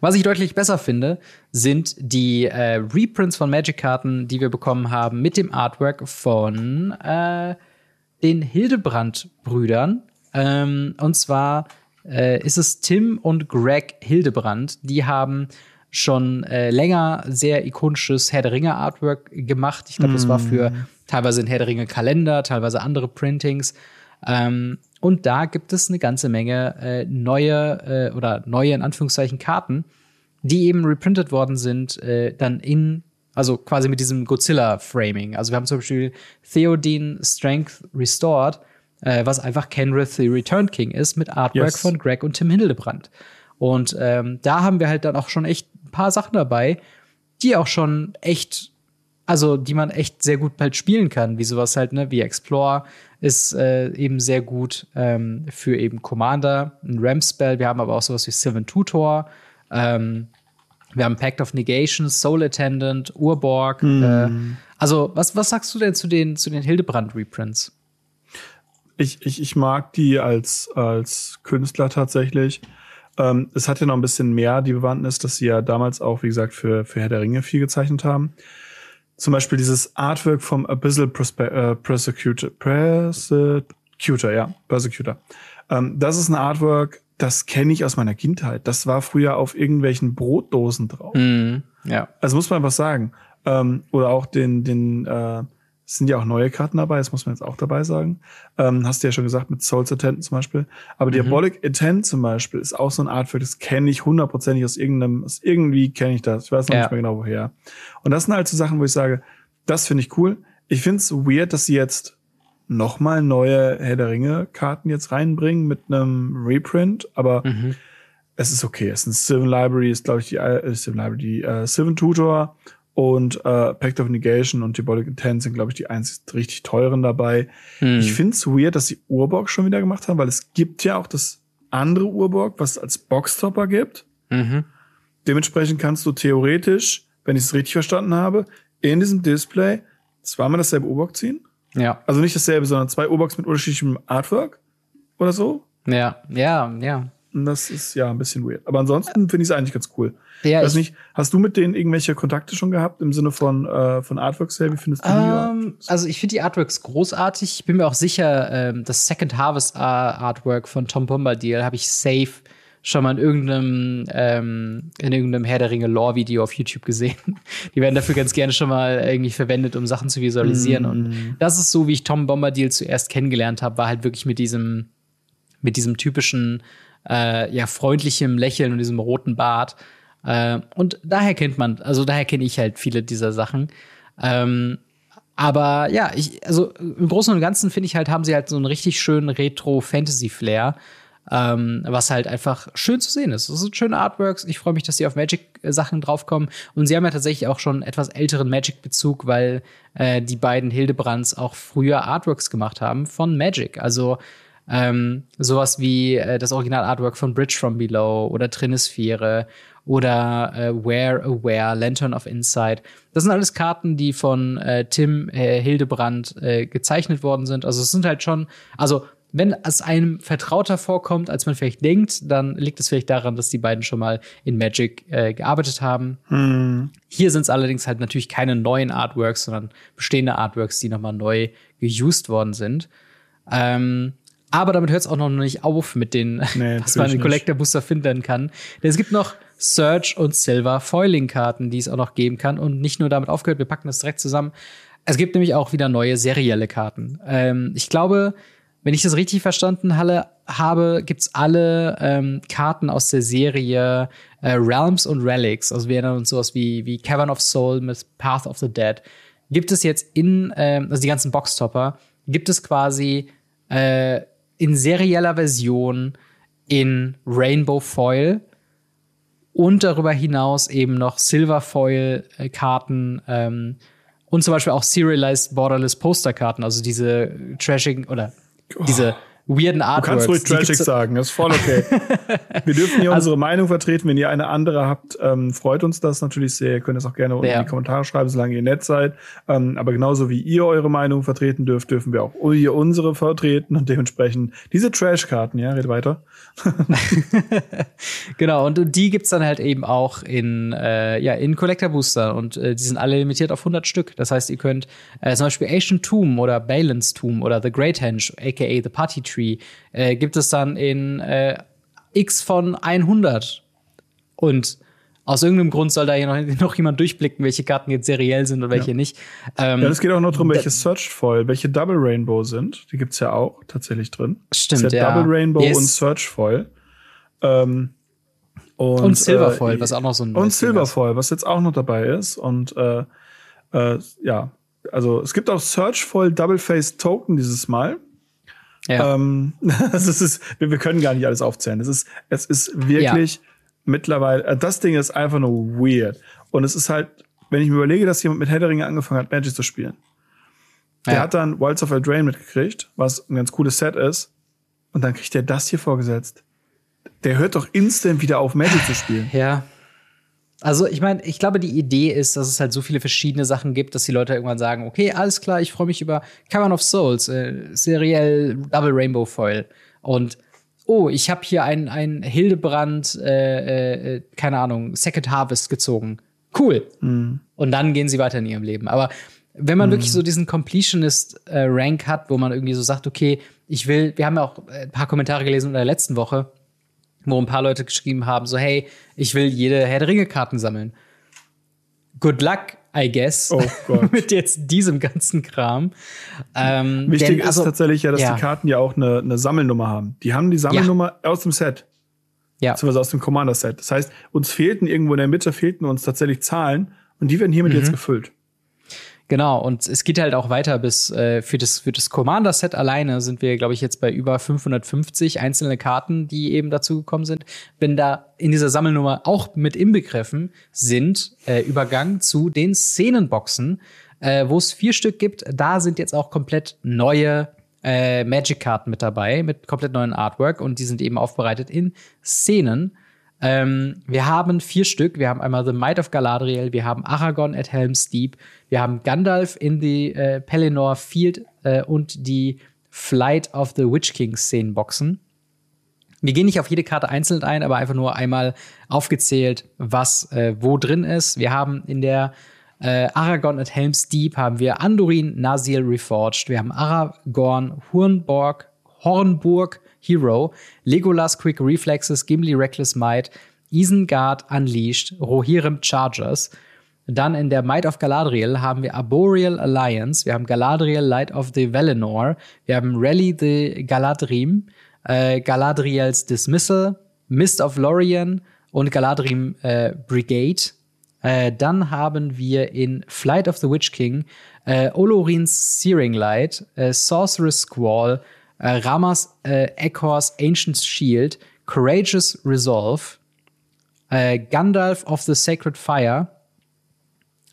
was ich deutlich besser finde, sind die äh, Reprints von Magic-Karten, die wir bekommen haben mit dem Artwork von äh, den Hildebrand-Brüdern. Ähm, und zwar äh, ist es Tim und Greg Hildebrand. Die haben schon äh, länger sehr ikonisches Herr der Ringe Artwork gemacht. Ich glaube, mm. das war für mm. teilweise ein Herr der Ringe Kalender, teilweise andere Printings. Ähm, und da gibt es eine ganze Menge äh, neue äh, oder neue in Anführungszeichen Karten, die eben reprintet worden sind, äh, dann in also quasi mit diesem Godzilla-Framing. Also wir haben zum Beispiel Theodine Strength Restored, äh, was einfach Kenrith the Return King ist, mit Artwork yes. von Greg und Tim Hildebrand. Und ähm, da haben wir halt dann auch schon echt ein paar Sachen dabei, die auch schon echt, also die man echt sehr gut halt spielen kann, wie sowas halt, ne, wie Explore ist äh, eben sehr gut ähm, für eben Commander, ein Ram-Spell. Wir haben aber auch sowas wie Sylvan Tutor. Ähm, wir haben Pact of Negation, Soul Attendant, Urborg. Mm. Äh, also, was, was sagst du denn zu den, zu den Hildebrand-Reprints? Ich, ich, ich mag die als, als Künstler tatsächlich. Ähm, es hat ja noch ein bisschen mehr die Bewandtnis, dass sie ja damals auch, wie gesagt, für, für Herr der Ringe viel gezeichnet haben. Zum Beispiel dieses Artwork vom Abyssal Prospe äh, Prosecutor, Prosecutor, ja, Prosecutor. Ähm, das ist ein Artwork, das kenne ich aus meiner Kindheit. Das war früher auf irgendwelchen Brotdosen drauf. Mm, ja. Also muss man einfach sagen. Ähm, oder auch den, den, äh, es sind ja auch neue Karten dabei, das muss man jetzt auch dabei sagen. Ähm, hast du ja schon gesagt, mit Souls Attend zum Beispiel. Aber mhm. Diabolic Attend zum Beispiel ist auch so eine Art für das kenne ich hundertprozentig aus irgendeinem, aus irgendwie kenne ich das. Ich weiß noch ja. nicht mehr genau woher. Und das sind halt so Sachen, wo ich sage, Das finde ich cool. Ich finde es weird, dass sie jetzt noch mal neue Herr der Ringe Karten jetzt reinbringen mit einem Reprint, aber Mhm. es ist okay. Es ist ein Sylvan Library, ist glaube ich die äh, Sylvan Library, die äh, Sylvan Tutor und äh, Pact of Negation und Diabolic Intent sind glaube ich die einzig richtig teuren dabei. Hm. Ich finde es weird, dass sie Urborg schon wieder gemacht haben, weil es gibt ja auch das andere Urborg, was es als Boxtopper gibt. Mhm. Dementsprechend kannst du theoretisch, wenn ich es richtig verstanden habe, in diesem Display zweimal dasselbe Urborg ziehen. Ja, Also nicht dasselbe, sondern zwei Urborgs mit unterschiedlichem Artwork oder so. ja, ja, ja. Und das ist ja ein bisschen weird. Aber ansonsten finde ich es eigentlich ganz cool. Ja, ich weiß ich- nicht, hast du mit denen irgendwelche Kontakte schon gehabt im Sinne von, äh, von Artworks her? Wie findest du die? Ähm, also ich finde die Artworks großartig. Ich bin mir auch sicher, ähm, das Second Harvest Ar- Artwork von Tom Bombadil habe ich safe schon mal in irgendeinem, ähm, in irgendeinem Herr der Ringe Lore-Video auf YouTube gesehen. Die werden dafür ganz gerne schon mal irgendwie verwendet, um Sachen zu visualisieren. Und das ist so, wie ich Tom Bombadil zuerst kennengelernt habe, war halt wirklich mit diesem, mit diesem typischen, äh, ja, freundlichem Lächeln und diesem roten Bart. Äh, und daher kennt man, also daher kenne ich halt viele dieser Sachen. Ähm, aber ja, ich, also im Großen und Ganzen finde ich halt, haben sie halt so einen richtig schönen Retro-Fantasy-Flair, ähm, was halt einfach schön zu sehen ist. Das sind schöne Artworks. Ich freue mich, dass sie auf Magic-Sachen draufkommen. Und sie haben ja tatsächlich auch schon etwas älteren Magic-Bezug, weil äh, die beiden Hildebrands auch früher Artworks gemacht haben von Magic. Also ähm, sowas wie äh, das Original-Artwork von Bridge from Below oder Trinisphäre oder äh, Where Aware, Lantern of Insight. Das sind alles Karten, die von äh, Tim äh, Hildebrand äh, gezeichnet worden sind. Also es sind halt schon, also wenn es einem vertrauter vorkommt, als man vielleicht denkt, dann liegt es vielleicht daran, dass die beiden schon mal in Magic äh, gearbeitet haben. Hm. Hier sind es allerdings halt natürlich keine neuen Artworks, sondern bestehende Artworks, die nochmal neu geused worden sind. Ähm, aber damit hört es auch noch nicht auf mit den, Nee, dass man nicht. Collector Booster finden kann. Denn es gibt noch Search und Silver Foiling Karten, die es auch noch geben kann. Und nicht nur damit aufgehört, wir packen das direkt zusammen. Es gibt nämlich auch wieder neue serielle Karten. Ähm, ich glaube, wenn ich das richtig verstanden habe, gibt's alle ähm, Karten aus der Serie äh, Realms und Relics. Also wir erinnern uns sowas wie, wie Cavern of Soul mit Path of the Dead. Gibt es jetzt in, ähm, also die ganzen Boxtopper, gibt es quasi äh, in serieller Version in Rainbow Foil und darüber hinaus eben noch Silver Foil äh, Karten ähm, und zum Beispiel auch Serialized Borderless Poster Karten, also diese trashing oder diese weirden Du Artworks. kannst ruhig Tragic sagen, das ist voll okay. Wir dürfen hier Also- unsere Meinung vertreten. Wenn ihr eine andere habt, ähm, freut uns das natürlich sehr. Ihr könnt das auch gerne unten Ja. in die Kommentare schreiben, solange ihr nett seid. Ähm, aber genauso wie ihr eure Meinung vertreten dürft, dürfen wir auch ihr unsere vertreten und dementsprechend diese Trash-Karten, ja, red weiter. Genau, und die gibt's dann halt eben auch in, äh, ja, in Collector Booster und äh, die sind alle limitiert auf 100 Stück. Das heißt, ihr könnt äh, zum Beispiel Ancient Tomb oder Balance Tomb oder The Great Henge, aka The Party Tree, äh, gibt es dann in äh, X von 100. Und aus irgendeinem Grund soll da hier noch, noch jemand durchblicken, welche Karten jetzt seriell sind und welche nicht. Ähm, Ja, es geht auch noch darum, welche Search Foil, welche Double Rainbow sind. Die gibt's ja auch tatsächlich drin. Stimmt, es ja. Double Rainbow Yes. und Search Foil. Ähm, und, und Silver äh, was auch noch so ein Und neues Ding Silver ist. Foil, was jetzt auch noch dabei ist. Und äh, äh, ja, also es gibt auch Search Foil Double Face Token dieses Mal. Ja. Ähm, das ist, wir, wir können gar nicht alles aufzählen. Es ist, es ist wirklich mittlerweile, äh, das Ding ist einfach nur weird. Und es ist halt, wenn ich mir überlege, dass jemand mit Herr der Ringe angefangen hat, Magic zu spielen. Der Ja. hat dann Wilds of Eldraine mitgekriegt, was ein ganz cooles Set ist. Und dann kriegt er das hier vorgesetzt. Der hört doch instant wieder auf, Magic zu spielen. Ja. Also, ich meine, ich glaube, die Idee ist, dass es halt so viele verschiedene Sachen gibt, dass die Leute irgendwann sagen, okay, alles klar, ich freue mich über Cavern of Souls, äh, seriell Double Rainbow Foil. Und oh, ich habe hier ein, ein Hildebrand, äh, äh, keine Ahnung, Second Harvest gezogen. Cool. Und dann gehen sie weiter in ihrem Leben. Aber wenn man wirklich so diesen Completionist-Rank hat, wo man irgendwie so sagt, okay, ich will, wir haben ja auch äh, ein paar Kommentare gelesen in der letzten Woche, wo ein paar Leute geschrieben haben, so, hey, ich will jede Herr der Ringe-Karten sammeln. Good luck, I guess, Oh mit jetzt diesem ganzen Kram. Ähm, Wichtig denn, ist also, tatsächlich ja, dass ja. die Karten ja auch eine, eine Sammelnummer haben. Die haben die Sammelnummer aus dem Set, Ja, beziehungsweise aus dem Commander-Set. Das heißt, uns fehlten irgendwo in der Mitte, fehlten uns tatsächlich Zahlen und die werden hiermit Mhm. jetzt gefüllt. Genau, und es geht halt auch weiter bis äh, für das, für das Commander-Set alleine sind wir, glaube ich, jetzt bei über 550 einzelne Karten, die eben dazu gekommen sind. Wenn da in dieser Sammelnummer auch mit inbegriffen sind, äh, Übergang zu den Szenenboxen, äh, wo es vier Stück gibt. Da sind jetzt auch komplett neue äh, Magic-Karten mit dabei, mit komplett neuen Artwork und die sind eben aufbereitet in Szenen. Ähm, wir haben vier Stück. Wir haben einmal The Might of Galadriel, wir haben Aragorn at Helm's Deep, wir haben Gandalf in the äh, Pelennor Field äh, und die Flight of the Witch King Szenenboxen. Wir gehen nicht auf jede Karte einzeln ein, aber einfach nur einmal aufgezählt, was äh, wo drin ist. Wir haben in der äh, Aragorn at Helm's Deep haben wir Andurin Nazir Reforged. Wir haben Aragorn Hornborg, Hornburg Hero, Legolas Quick Reflexes, Gimli Reckless Might, Isengard Unleashed, Rohirrim Chargers. Dann in der Might of Galadriel haben wir Arboreal Alliance, wir haben Galadriel Light of the Valinor, wir haben Rally the Galadrim, äh, Galadriels Dismissal, Mist of Lorien und Galadrim äh, Brigade. Äh, dann haben wir in Flight of the Witch King äh, Olorins Searing Light, äh, Sorceress Squall, äh, Ramas äh, Echo's Ancient Shield, Courageous Resolve, äh, Gandalf of the Sacred Fire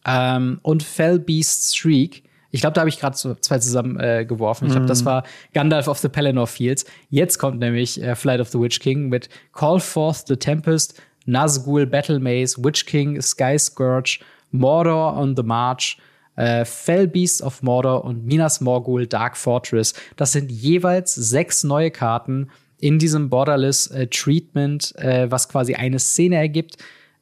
ähm, und Fell Beast's Shriek. Ich glaube, da habe ich gerade so zwei zusammen äh, geworfen. Ich glaube, das mhm. war Gandalf of the Pelennor Fields. Jetzt kommt nämlich äh, Flight of the Witch King mit Call Forth the Tempest, Nazgul Battle Maze, Witch King, Sky Scourge, Mordor on the March, äh, Fell Beast of Mordor und Minas Morgul Dark Fortress. Das sind jeweils sechs neue Karten in diesem Borderless äh, Treatment, äh, was quasi eine Szene ergibt.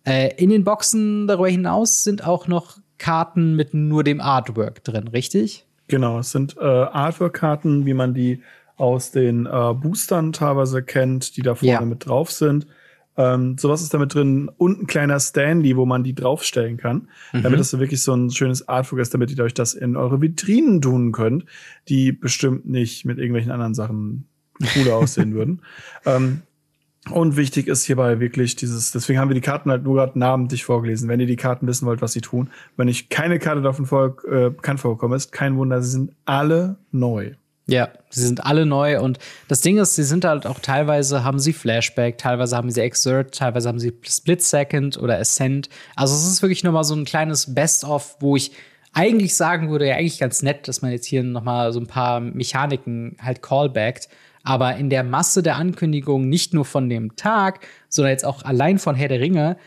Äh, in den Boxen darüber hinaus sind auch noch Karten mit nur dem Artwork drin, richtig? Genau, es sind äh, Artwork-Karten, wie man die aus den äh, Boostern teilweise kennt, die da vorne ja. mit drauf sind. Ähm, sowas ist damit drin und ein kleiner Standy, wo man die draufstellen kann, mhm. damit das so wirklich so ein schönes Artwork ist, damit ihr euch das in eure Vitrinen tun könnt, die bestimmt nicht mit irgendwelchen anderen Sachen cooler aussehen würden. Ähm, und wichtig ist hierbei wirklich dieses, deswegen haben wir die Karten halt nur gerade namentlich vorgelesen. Wenn ihr die Karten wissen wollt, was sie tun. Wenn ich keine Karte davon vor, äh, bekannt vorgekommen ist, kein Wunder, sie sind alle neu. Ja, sie sind alle neu und das Ding ist, sie sind halt auch teilweise haben sie Flashback, teilweise haben sie Exert, teilweise haben sie Split Second oder Ascent. Also es ist wirklich nochmal so ein kleines Best-of, wo ich eigentlich sagen würde, ja eigentlich ganz nett, dass man jetzt hier nochmal so ein paar Mechaniken halt callbackt. Aber in der Masse der Ankündigungen, nicht nur von dem Tag, sondern jetzt auch allein von Herr der Ringe,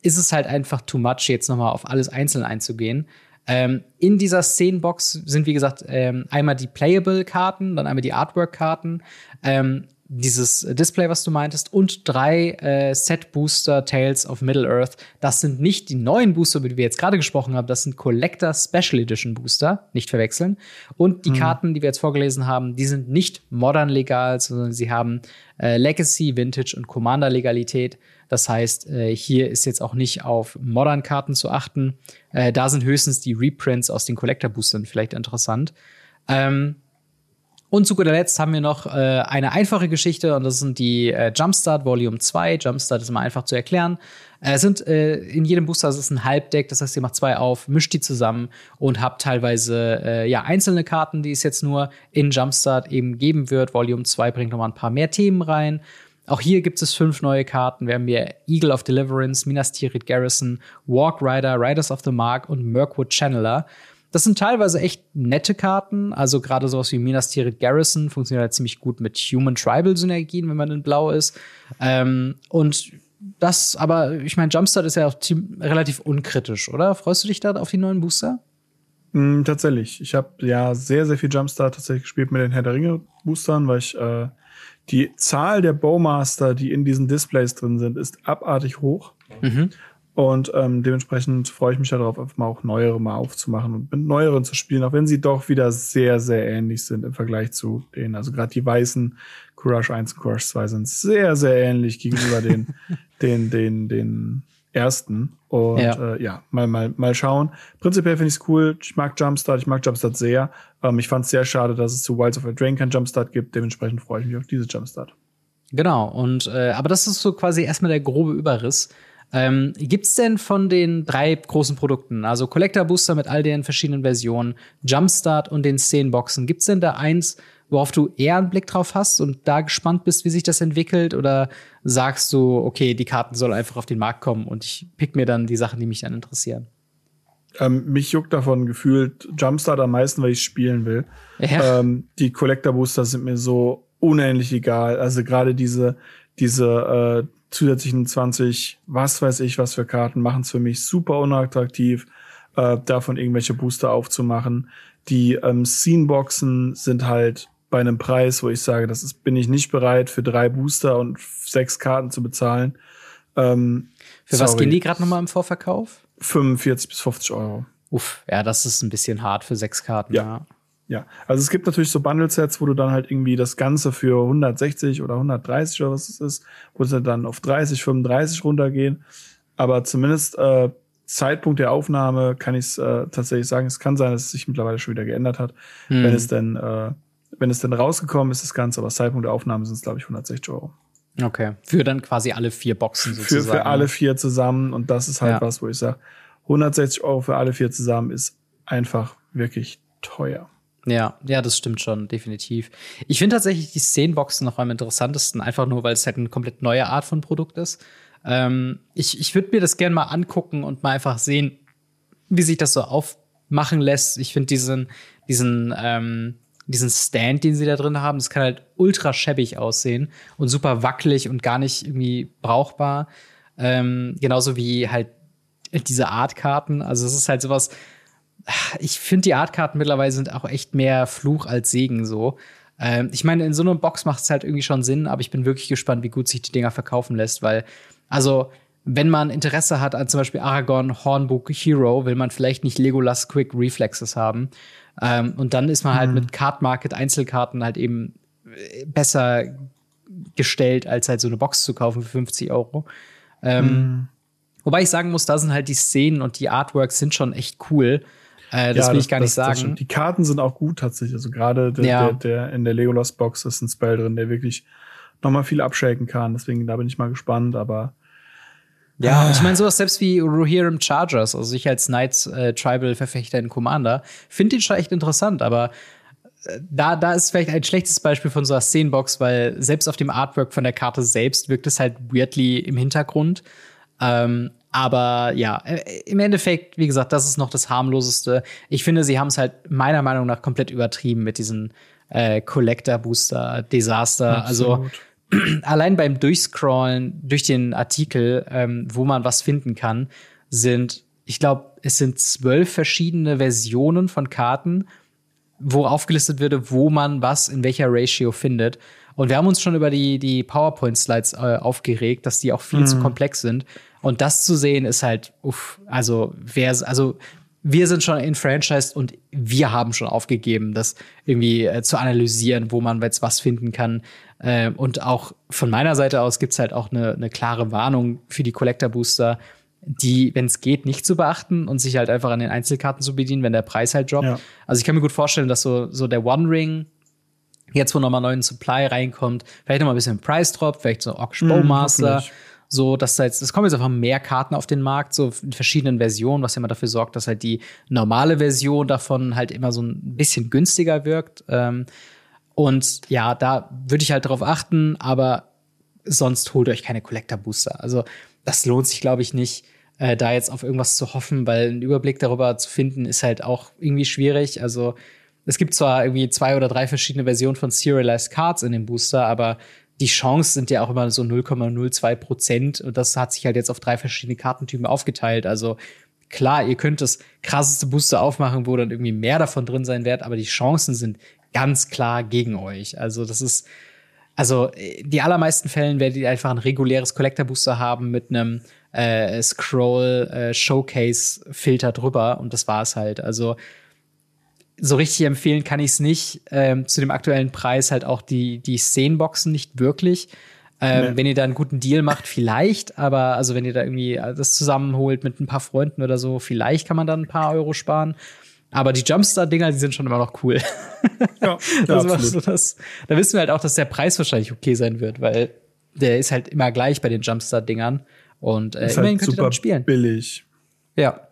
ist es halt einfach too much, jetzt nochmal auf alles einzeln einzugehen. Ähm, in dieser Szenenbox sind, wie gesagt, ähm, einmal die Playable-Karten, dann einmal die Artwork-Karten, ähm, dieses Display, was du meintest, und drei äh, Set-Booster Tales of Middle-earth. Das sind nicht die neuen Booster, über die wir jetzt gerade gesprochen haben, das sind Collector Special Edition Booster, nicht verwechseln. Und die mhm. Karten, die wir jetzt vorgelesen haben, die sind nicht modern legal, sondern sie haben äh, Legacy, Vintage und Commander-Legalität. Das heißt, äh, hier ist jetzt auch nicht auf Modern-Karten zu achten. Äh, da sind höchstens die Reprints aus den Collector-Boostern vielleicht interessant. Ähm, und zu guter Letzt haben wir noch äh, eine einfache Geschichte und das sind die äh, Jumpstart Volume 2. Jumpstart ist immer einfach zu erklären. Äh, sind äh, in jedem Booster ist ein Halbdeck, das heißt, ihr macht zwei auf, mischt die zusammen und habt teilweise äh, ja einzelne Karten, die es jetzt nur in Jumpstart eben geben wird. Volume 2 bringt noch mal ein paar mehr Themen rein. Auch hier gibt es fünf neue Karten. Wir haben hier Eagle of Deliverance, Minas Tirith Garrison, Walk Rider, Riders of the Mark und Mirkwood Channeler. Das sind teilweise echt nette Karten. Also gerade sowas wie Minas Tirith Garrison funktioniert halt ziemlich gut mit Human Tribal Synergien, wenn man in Blau ist. Ähm, und das, aber ich meine, Jumpstart ist ja auch relativ unkritisch, oder? Freust du dich da auf die neuen Booster? Mm, tatsächlich. Ich habe ja sehr, sehr viel Jumpstart tatsächlich gespielt mit den Herr der Ringe Boostern, weil ich äh, die Zahl der Bowmaster, die in diesen Displays drin sind, ist abartig hoch. Mhm. Und ähm, dementsprechend freue ich mich darauf, einfach mal auch neuere mal aufzumachen und mit neueren zu spielen, auch wenn sie doch wieder sehr, sehr ähnlich sind im Vergleich zu denen. Also gerade die weißen Courage 1 und Courage 2 sind sehr, sehr ähnlich gegenüber den, den, den, den ersten. Und ja, äh, ja mal, mal, mal schauen. Prinzipiell finde ich es cool. Ich mag Jumpstart, ich mag Jumpstart sehr. Ähm, ich fand es sehr schade, dass es zu Wilds of a Drain kein Jumpstart gibt. Dementsprechend freue ich mich auf diese Jumpstart. Genau, und äh, aber das ist so quasi erstmal der grobe Überriss. Ähm, gibt's denn von den drei großen Produkten, also Collector Booster mit all den verschiedenen Versionen, Jumpstart und den Szenenboxen, gibt's denn da eins, worauf du eher einen Blick drauf hast und da gespannt bist, wie sich das entwickelt? Oder sagst du, okay, die Karten sollen einfach auf den Markt kommen und ich pick mir dann die Sachen, die mich dann interessieren? Ähm, mich juckt davon gefühlt Jumpstart am meisten, weil ich spielen will. Ja. Ähm, die Collector Booster sind mir so unendlich egal. Also gerade diese, diese äh, zusätzlichen 20, was weiß ich, was für Karten, machen es für mich super unattraktiv, äh, davon irgendwelche Booster aufzumachen. Die ähm, Scene-Boxen sind halt bei einem Preis, wo ich sage, das ist, bin ich nicht bereit, für drei Booster und sechs Karten zu bezahlen. Ähm, für sorry. was gehen die gerade nochmal im Vorverkauf? 45 bis 50 Euro. Uff, ja, das ist ein bisschen hart für sechs Karten. Ja. ja. Ja, also es gibt natürlich so Bundle-Sets, wo du dann halt irgendwie das Ganze für 160 oder 130 oder was es ist, wo sie dann auf 30, 35 runtergehen. Aber zumindest äh, Zeitpunkt der Aufnahme kann ich es äh, tatsächlich sagen, es kann sein, dass es sich mittlerweile schon wieder geändert hat. Hm. Wenn es denn, äh, wenn es denn rausgekommen ist, das Ganze, aber Zeitpunkt der Aufnahme sind es, glaube ich, 160 Euro. Okay. Für dann quasi alle vier Boxen sozusagen. Für, für alle vier zusammen. Und das ist halt ja. was, wo ich sage, 160 Euro für alle vier zusammen ist einfach wirklich teuer. Ja, ja, das stimmt schon, definitiv. Ich finde tatsächlich die Szenenboxen noch am interessantesten, einfach nur, weil es halt eine komplett neue Art von Produkt ist. Ähm, ich ich würde mir das gerne mal angucken und mal einfach sehen, wie sich das so aufmachen lässt. Ich finde diesen, diesen, ähm, diesen Stand, den sie da drin haben, das kann halt ultra schäbig aussehen und super wackelig und gar nicht irgendwie brauchbar. Ähm, genauso wie halt diese Artkarten. Also es ist halt sowas, ich finde, die Artkarten mittlerweile sind auch echt mehr Fluch als Segen so. Ähm, ich meine, in so einer Box macht es halt irgendwie schon Sinn, aber ich bin wirklich gespannt, wie gut sich die Dinger verkaufen lässt, weil, also, wenn man Interesse hat an zum Beispiel Aragorn, Hornbook, Hero, will man vielleicht nicht Legolas Quick Reflexes haben. Ähm, und dann ist man halt mhm. mit Card Market Einzelkarten halt eben äh, besser gestellt, als halt so eine Box zu kaufen für 50 Euro. Ähm, mhm. Wobei ich sagen muss, da sind halt die Szenen und die Artworks sind schon echt cool. Äh, das ja, will ich gar das, nicht sagen. Die Karten sind auch gut tatsächlich. Also gerade der, ja. der, der, in der Legolas Box ist ein Spell drin, der wirklich nochmal viel abshaken kann. Deswegen da bin ich mal gespannt, aber ja, ich meine, sowas selbst wie Rohirrim Chargers, also ich als Knights äh, Tribal-Verfechter in Commander, finde den schon echt interessant, aber äh, da, da ist vielleicht ein schlechtes Beispiel von so einer Szenenbox, weil selbst auf dem Artwork von der Karte selbst wirkt es halt weirdly im Hintergrund. Ähm, aber ja, äh, im Endeffekt, wie gesagt, das ist noch das harmloseste. Ich finde, sie haben es halt meiner Meinung nach komplett übertrieben mit diesen äh, Collector-Booster-Desaster. Also allein beim Durchscrollen durch den Artikel, ähm, wo man was finden kann, sind, ich glaube, es sind zwölf verschiedene Versionen von Karten, wo aufgelistet würde, wo man was in welcher Ratio findet. Und wir haben uns schon über die, die PowerPoint-Slides äh, aufgeregt, dass die auch viel mhm. zu komplex sind. Und das zu sehen ist halt, uff, also wer, also wir sind schon enfranchised und wir haben schon aufgegeben, das irgendwie äh, zu analysieren, wo man jetzt was finden kann. Äh, und auch von meiner Seite aus gibt's halt auch eine, eine klare Warnung für die Collector Booster, die, wenn es geht, nicht zu beachten und sich halt einfach an den Einzelkarten zu bedienen, wenn der Preis halt droppt. Ja. Also ich kann mir gut vorstellen, dass so, so der One Ring jetzt, wo nochmal neuen Supply reinkommt, vielleicht nochmal ein bisschen Price Drop, vielleicht so Ox Bowmaster. Mm, so, dass da jetzt, es kommen jetzt einfach mehr Karten auf den Markt, so in verschiedenen Versionen, was immer dafür sorgt, dass halt die normale Version davon halt immer so ein bisschen günstiger wirkt. Ähm, und ja, da würde ich halt drauf achten, aber sonst holt euch keine Collector Booster. Also, das lohnt sich, glaube ich, nicht, äh, da jetzt auf irgendwas zu hoffen, weil einen Überblick darüber zu finden, ist halt auch irgendwie schwierig. Also, es gibt zwar irgendwie zwei oder drei verschiedene Versionen von Serialized Cards in dem Booster, aber die Chancen sind ja auch immer so 0,02 Prozent und das hat sich halt jetzt auf drei verschiedene Kartentypen aufgeteilt. Also klar, ihr könnt das krasseste Booster aufmachen, wo dann irgendwie mehr davon drin sein wird, aber die Chancen sind ganz klar gegen euch. Also das ist, also die allermeisten Fällen werdet ihr einfach ein reguläres Collector Booster haben mit einem äh, Scroll äh, Showcase Filter drüber und das war's halt. Also so richtig empfehlen kann ich es nicht. Ähm, zu dem aktuellen Preis halt auch die, die Szenenboxen nicht wirklich. Ähm, nee. Wenn ihr da einen guten Deal macht, vielleicht, aber also wenn ihr da irgendwie das zusammenholt mit ein paar Freunden oder so, vielleicht kann man dann ein paar Euro sparen. Aber die Jumpstart-Dinger, die sind schon immer noch cool. Ja, das ja so das, da wissen wir halt auch, dass der Preis wahrscheinlich okay sein wird, weil der ist halt immer gleich bei den Jumpstart-Dingern. Und äh, Ist immerhin halt könnt ihr damit spielen. billig. Ja.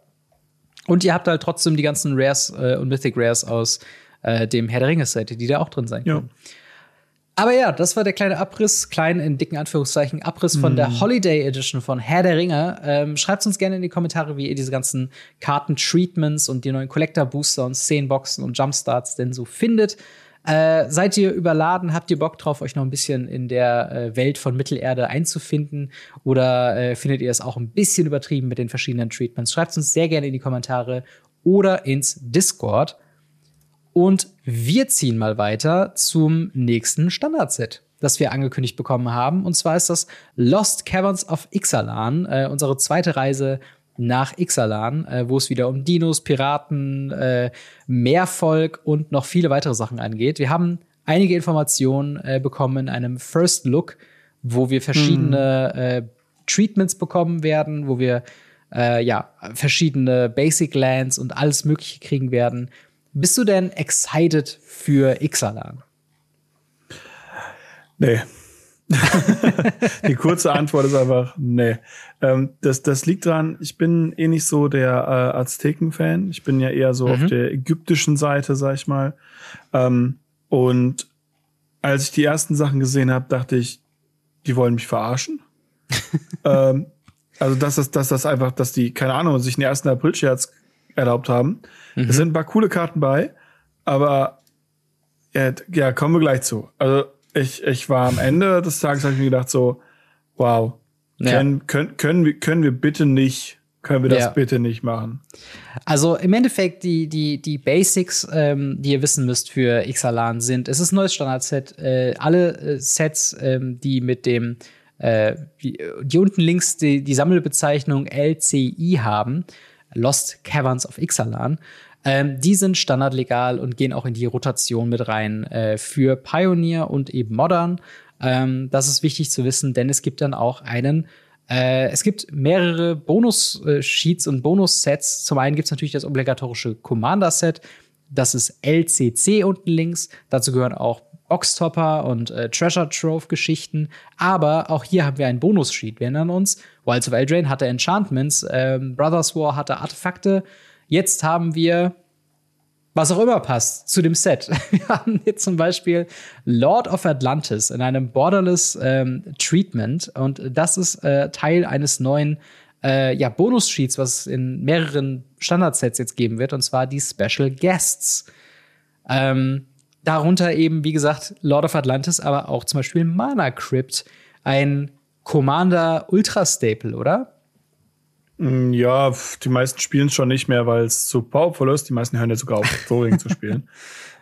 Und ihr habt halt trotzdem die ganzen Rares äh, und Mythic Rares aus äh, dem Herr der Ringe-Set, die da auch drin sein Ja. Aber ja, das war der kleine Abriss, klein in dicken Anführungszeichen, Abriss von der Holiday Edition von Herr der Ringe. Ähm, schreibt uns gerne in die Kommentare, wie ihr diese ganzen Karten-Treatments und die neuen Collector-Booster und Szenenboxen und Jumpstarts denn so findet. Äh, seid ihr überladen? Habt ihr Bock drauf, euch noch ein bisschen in der äh, Welt von Mittelerde einzufinden? Oder äh, findet ihr es auch ein bisschen übertrieben mit den verschiedenen Treatments? Schreibt uns sehr gerne in die Kommentare oder ins Discord. Und wir ziehen mal weiter zum nächsten Standardset, das wir angekündigt bekommen haben. Und zwar ist das Lost Caverns of Ixalan, äh, unsere zweite Reise nach Ixalan, äh, wo es wieder um Dinos, Piraten, äh, Meervolk und noch viele weitere Sachen angeht. Wir haben einige Informationen äh, bekommen in einem First Look, wo wir verschiedene äh, Treatments bekommen werden, wo wir äh, ja verschiedene Basic Lands und alles Mögliche kriegen werden. Bist du denn excited für Ixalan? Nee. Die kurze Antwort ist einfach nee. Ähm, das, das liegt daran, ich bin eh nicht so der äh, Azteken-Fan. Ich bin ja eher so auf der ägyptischen Seite, sag ich mal. Ähm, und als ich die ersten Sachen gesehen habe, dachte ich, die wollen mich verarschen. ähm, also, dass das, dass das einfach, dass die, keine Ahnung, sich den ersten April-Scherz erlaubt haben. Es sind ein paar coole Karten bei, aber ja, ja, kommen wir gleich zu. Also ich, ich war am Ende des Tages, habe ich mir gedacht so, wow, Ja. können, können, können, wir, können wir bitte nicht, können wir das Ja. bitte nicht machen? Also im Endeffekt die, die, die Basics, ähm, die ihr wissen müsst für Ixalan sind, es ist ein neues Standardset. Äh, alle äh, Sets, ähm, die mit dem, äh, die, die unten links die, die Sammelbezeichnung LCI haben, Lost Caverns of Ixalan, ähm, die sind standardlegal und gehen auch in die Rotation mit rein äh, für Pioneer und eben Modern. Ähm, das ist wichtig zu wissen, denn es gibt dann auch einen äh, es gibt mehrere Bonus-Sheets und Bonus-Sets. Zum einen gibt es natürlich das obligatorische Commander-Set. Das ist LCC unten links. Dazu gehören auch Boxtopper und äh, Treasure Trove-Geschichten. Aber auch hier haben wir einen Bonus-Sheet. Wir erinnern uns, Wilds of Eldraine hatte Enchantments, ähm, Brothers War hatte Artefakte. Jetzt haben wir was auch immer passt zu dem Set. Wir haben hier zum Beispiel Lord of Atlantis in einem Borderless ähm, Treatment und das ist äh, Teil eines neuen äh, ja, Bonus-Sheets, was es in mehreren Standardsets jetzt geben wird, und zwar die Special Guests. Ähm, darunter eben, wie gesagt, Lord of Atlantis, aber auch zum Beispiel Mana Crypt, ein Commander Ultra Staple, oder? Mm, Ja, die meisten spielen es schon nicht mehr, weil es zu powerful ist. Die meisten hören ja sogar auf, Thoring zu spielen.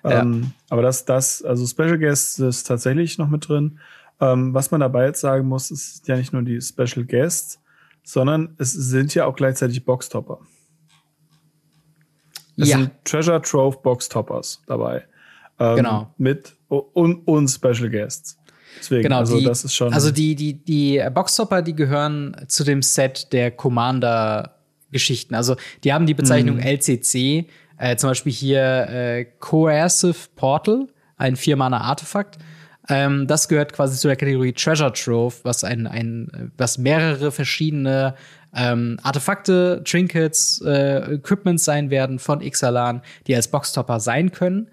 Ja. Ähm, aber das, das, also Special Guests ist tatsächlich noch mit drin. Ähm, was man dabei jetzt sagen muss, ist ja nicht nur die Special Guests, sondern es sind ja auch gleichzeitig Boxtopper. Es Ja. sind Treasure Trove Boxtoppers dabei. Ähm, Genau. Mit und, und Special Guests. Deswegen, Genau, also die, das ist schon. Also die, die, die Boxtopper, die gehören zu dem Set der Commander-Geschichten. Also die haben die Bezeichnung Mhm. LCC, äh, zum Beispiel hier äh, Coercive Portal, ein Vier-Mana-Artefakt. Ähm, das gehört quasi zu der Kategorie Treasure Trove, was ein, ein was mehrere verschiedene ähm, Artefakte, Trinkets, äh, Equipments sein werden von Ixalan, die als Boxtopper sein können.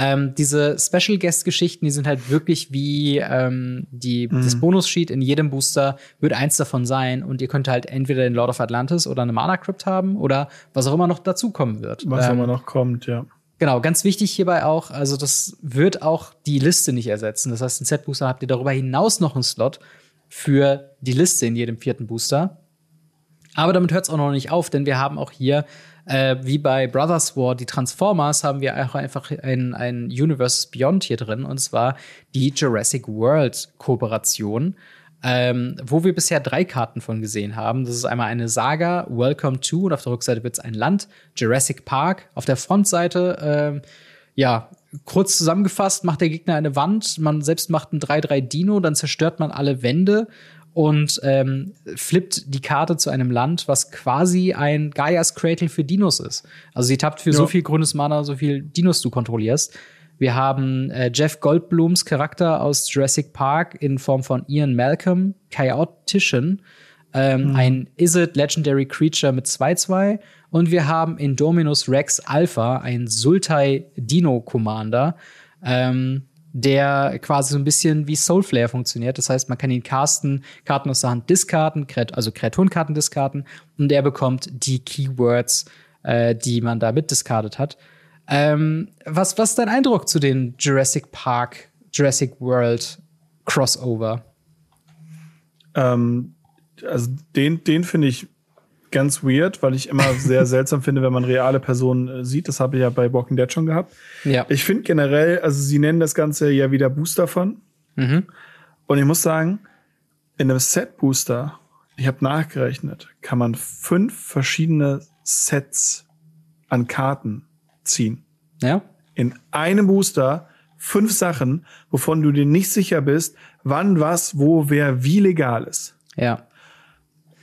Ähm, diese Special Guest Geschichten, die sind halt wirklich wie ähm, die, das Bonus-Sheet in jedem Booster wird eins davon sein und ihr könnt halt entweder den Lord of Atlantis oder eine Mana Crypt haben oder was auch immer noch dazukommen wird. was ähm, immer noch kommt, ja. Genau, ganz wichtig hierbei auch, also das wird auch die Liste nicht ersetzen. Das heißt, in Set-Booster habt ihr darüber hinaus noch einen Slot für die Liste in jedem vierten Booster. Aber damit hört es auch noch nicht auf, denn wir haben auch hier, äh, wie bei Brothers War, die Transformers, haben wir auch einfach ein, ein Universe Beyond hier drin, und zwar die Jurassic World Kooperation, ähm, wo wir bisher drei Karten von gesehen haben. Das ist einmal eine Saga, Welcome to, und auf der Rückseite wird es ein Land, Jurassic Park. Auf der Frontseite, ähm, ja, kurz zusammengefasst, macht der Gegner eine Wand, man selbst macht ein 3-3 Dino, dann zerstört man alle Wände und ähm, flippt die Karte zu einem Land, was quasi ein Gaias Cradle für Dinos ist. Also sie tappt für Ja. so viel grünes Mana, so viel Dinos du kontrollierst. Wir haben äh, Jeff Goldblums Charakter aus Jurassic Park in Form von Ian Malcolm, Chaotician. ähm, mhm. ein Izzet Legendary Creature mit 2-2 und wir haben Indominus Rex Alpha, ein Sultai Dino Commander, ähm, der quasi so ein bisschen wie Soulflare funktioniert. Das heißt, man kann ihn casten, Karten aus der Hand diskarten, also Kreaturenkarten diskarten und er bekommt die Keywords, äh, die man da mitdiskartet hat. Ähm, was, was ist dein Eindruck zu den Jurassic Park, Jurassic World Crossover? Ähm, also den, den finde ich ganz weird, weil ich immer sehr seltsam finde, wenn man reale Personen äh, sieht. Das habe ich ja bei Walking Dead schon gehabt. Ja. Ich finde generell, also sie nennen das Ganze ja wieder Booster von. Mhm. Und ich muss sagen, in einem Set-Booster, ich habe nachgerechnet, kann man fünf verschiedene Sets an Karten ziehen. Ja. In einem Booster fünf Sachen, wovon du dir nicht sicher bist, wann, was, wo, wer, wie legal ist. Ja.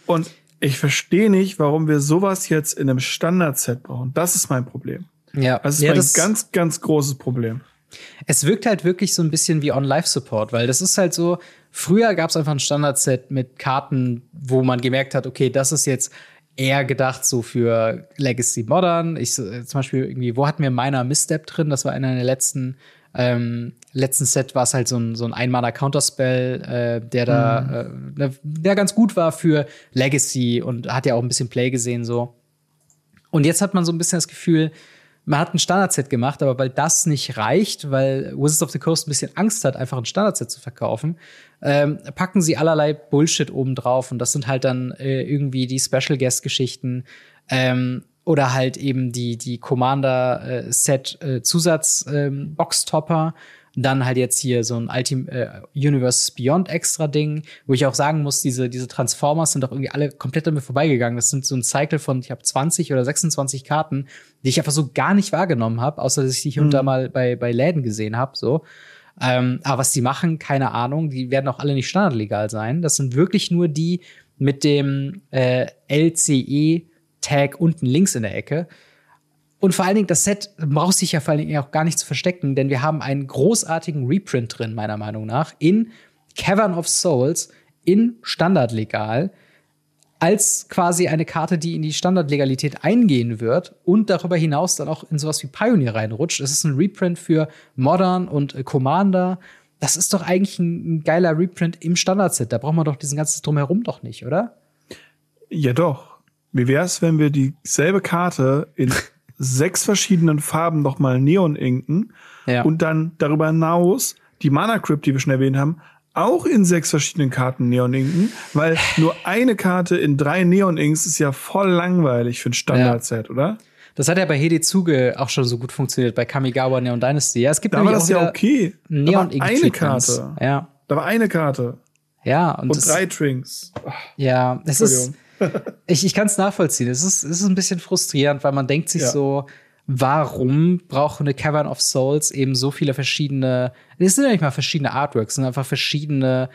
Und ich verstehe nicht, warum wir sowas jetzt in einem Standard-Set brauchen. Das ist mein Problem. Ja. Das ist ja, mein das ganz, ganz großes Problem. Es wirkt halt wirklich so ein bisschen wie On-Live-Support, weil das ist halt so, früher gab es einfach ein Standard-Set mit Karten, wo man gemerkt hat, okay, das ist jetzt eher gedacht so für Legacy Modern. Ich äh, zum Beispiel irgendwie, wo hatten wir meiner Misstep drin? Das war einer der letzten ähm, letzten Set war es halt so ein, so ein Einmaler Counterspell, äh, der da, mhm. äh, der ganz gut war für Legacy und hat ja auch ein bisschen Play gesehen so. Und jetzt hat man so ein bisschen das Gefühl, man hat ein Standardset gemacht, aber weil das nicht reicht, weil Wizards of the Coast ein bisschen Angst hat, einfach ein Standardset zu verkaufen, ähm, packen sie allerlei Bullshit oben drauf und das sind halt dann äh, irgendwie die Special Guest Geschichten. Ähm, oder halt eben die, die Commander-Set äh, Zusatz ähm, Box-Topper. Dann halt jetzt hier so ein Ultim äh, Universe Beyond extra Ding, wo ich auch sagen muss, diese, diese Transformers sind doch irgendwie alle komplett mir vorbeigegangen. Das sind so ein Cycle von, ich habe 20 oder 26 Karten, die ich einfach so gar nicht wahrgenommen habe, außer dass ich die hier mhm. und da mal bei, bei Läden gesehen habe. So. Ähm, aber was die machen, keine Ahnung. Die werden auch alle nicht standardlegal sein. Das sind wirklich nur die mit dem äh, LCE Tag unten links in der Ecke. Und vor allen Dingen, das Set braucht sich ja vor allen Dingen auch gar nicht zu verstecken, denn wir haben einen großartigen Reprint drin, meiner Meinung nach, in Cavern of Souls, in Standardlegal, als quasi eine Karte, die in die Standardlegalität eingehen wird und darüber hinaus dann auch in sowas wie Pioneer reinrutscht. Es ist ein Reprint für Modern und Commander. Das ist doch eigentlich ein, geiler Reprint im Standardset. Da braucht man doch diesen ganzen Drumherum doch nicht, oder? Ja, doch. Wie wäre es, wenn wir dieselbe Karte in sechs verschiedenen Farben nochmal neon inken ja. und dann darüber hinaus die Mana Crypt, die wir schon erwähnt haben, auch in sechs verschiedenen Karten Neon inken, weil nur eine Karte in drei Neon Inks ist ja voll langweilig für ein Standard-Set, ja. oder? Das hat ja bei Hede Zuge auch schon so gut funktioniert, bei Kamigawa Neon Dynasty. Ja, es gibt da war das ja okay. Neon da war eine Karte. Ja. Da war eine Karte. Ja, und, und drei Trinks. Ja, es ist ich ich kann es nachvollziehen. Es ist, es ist ein bisschen frustrierend, weil man denkt sich ja. so, warum braucht eine Cavern of Souls eben so viele verschiedene, es sind ja nicht mal verschiedene Artworks, es sind einfach verschiedene,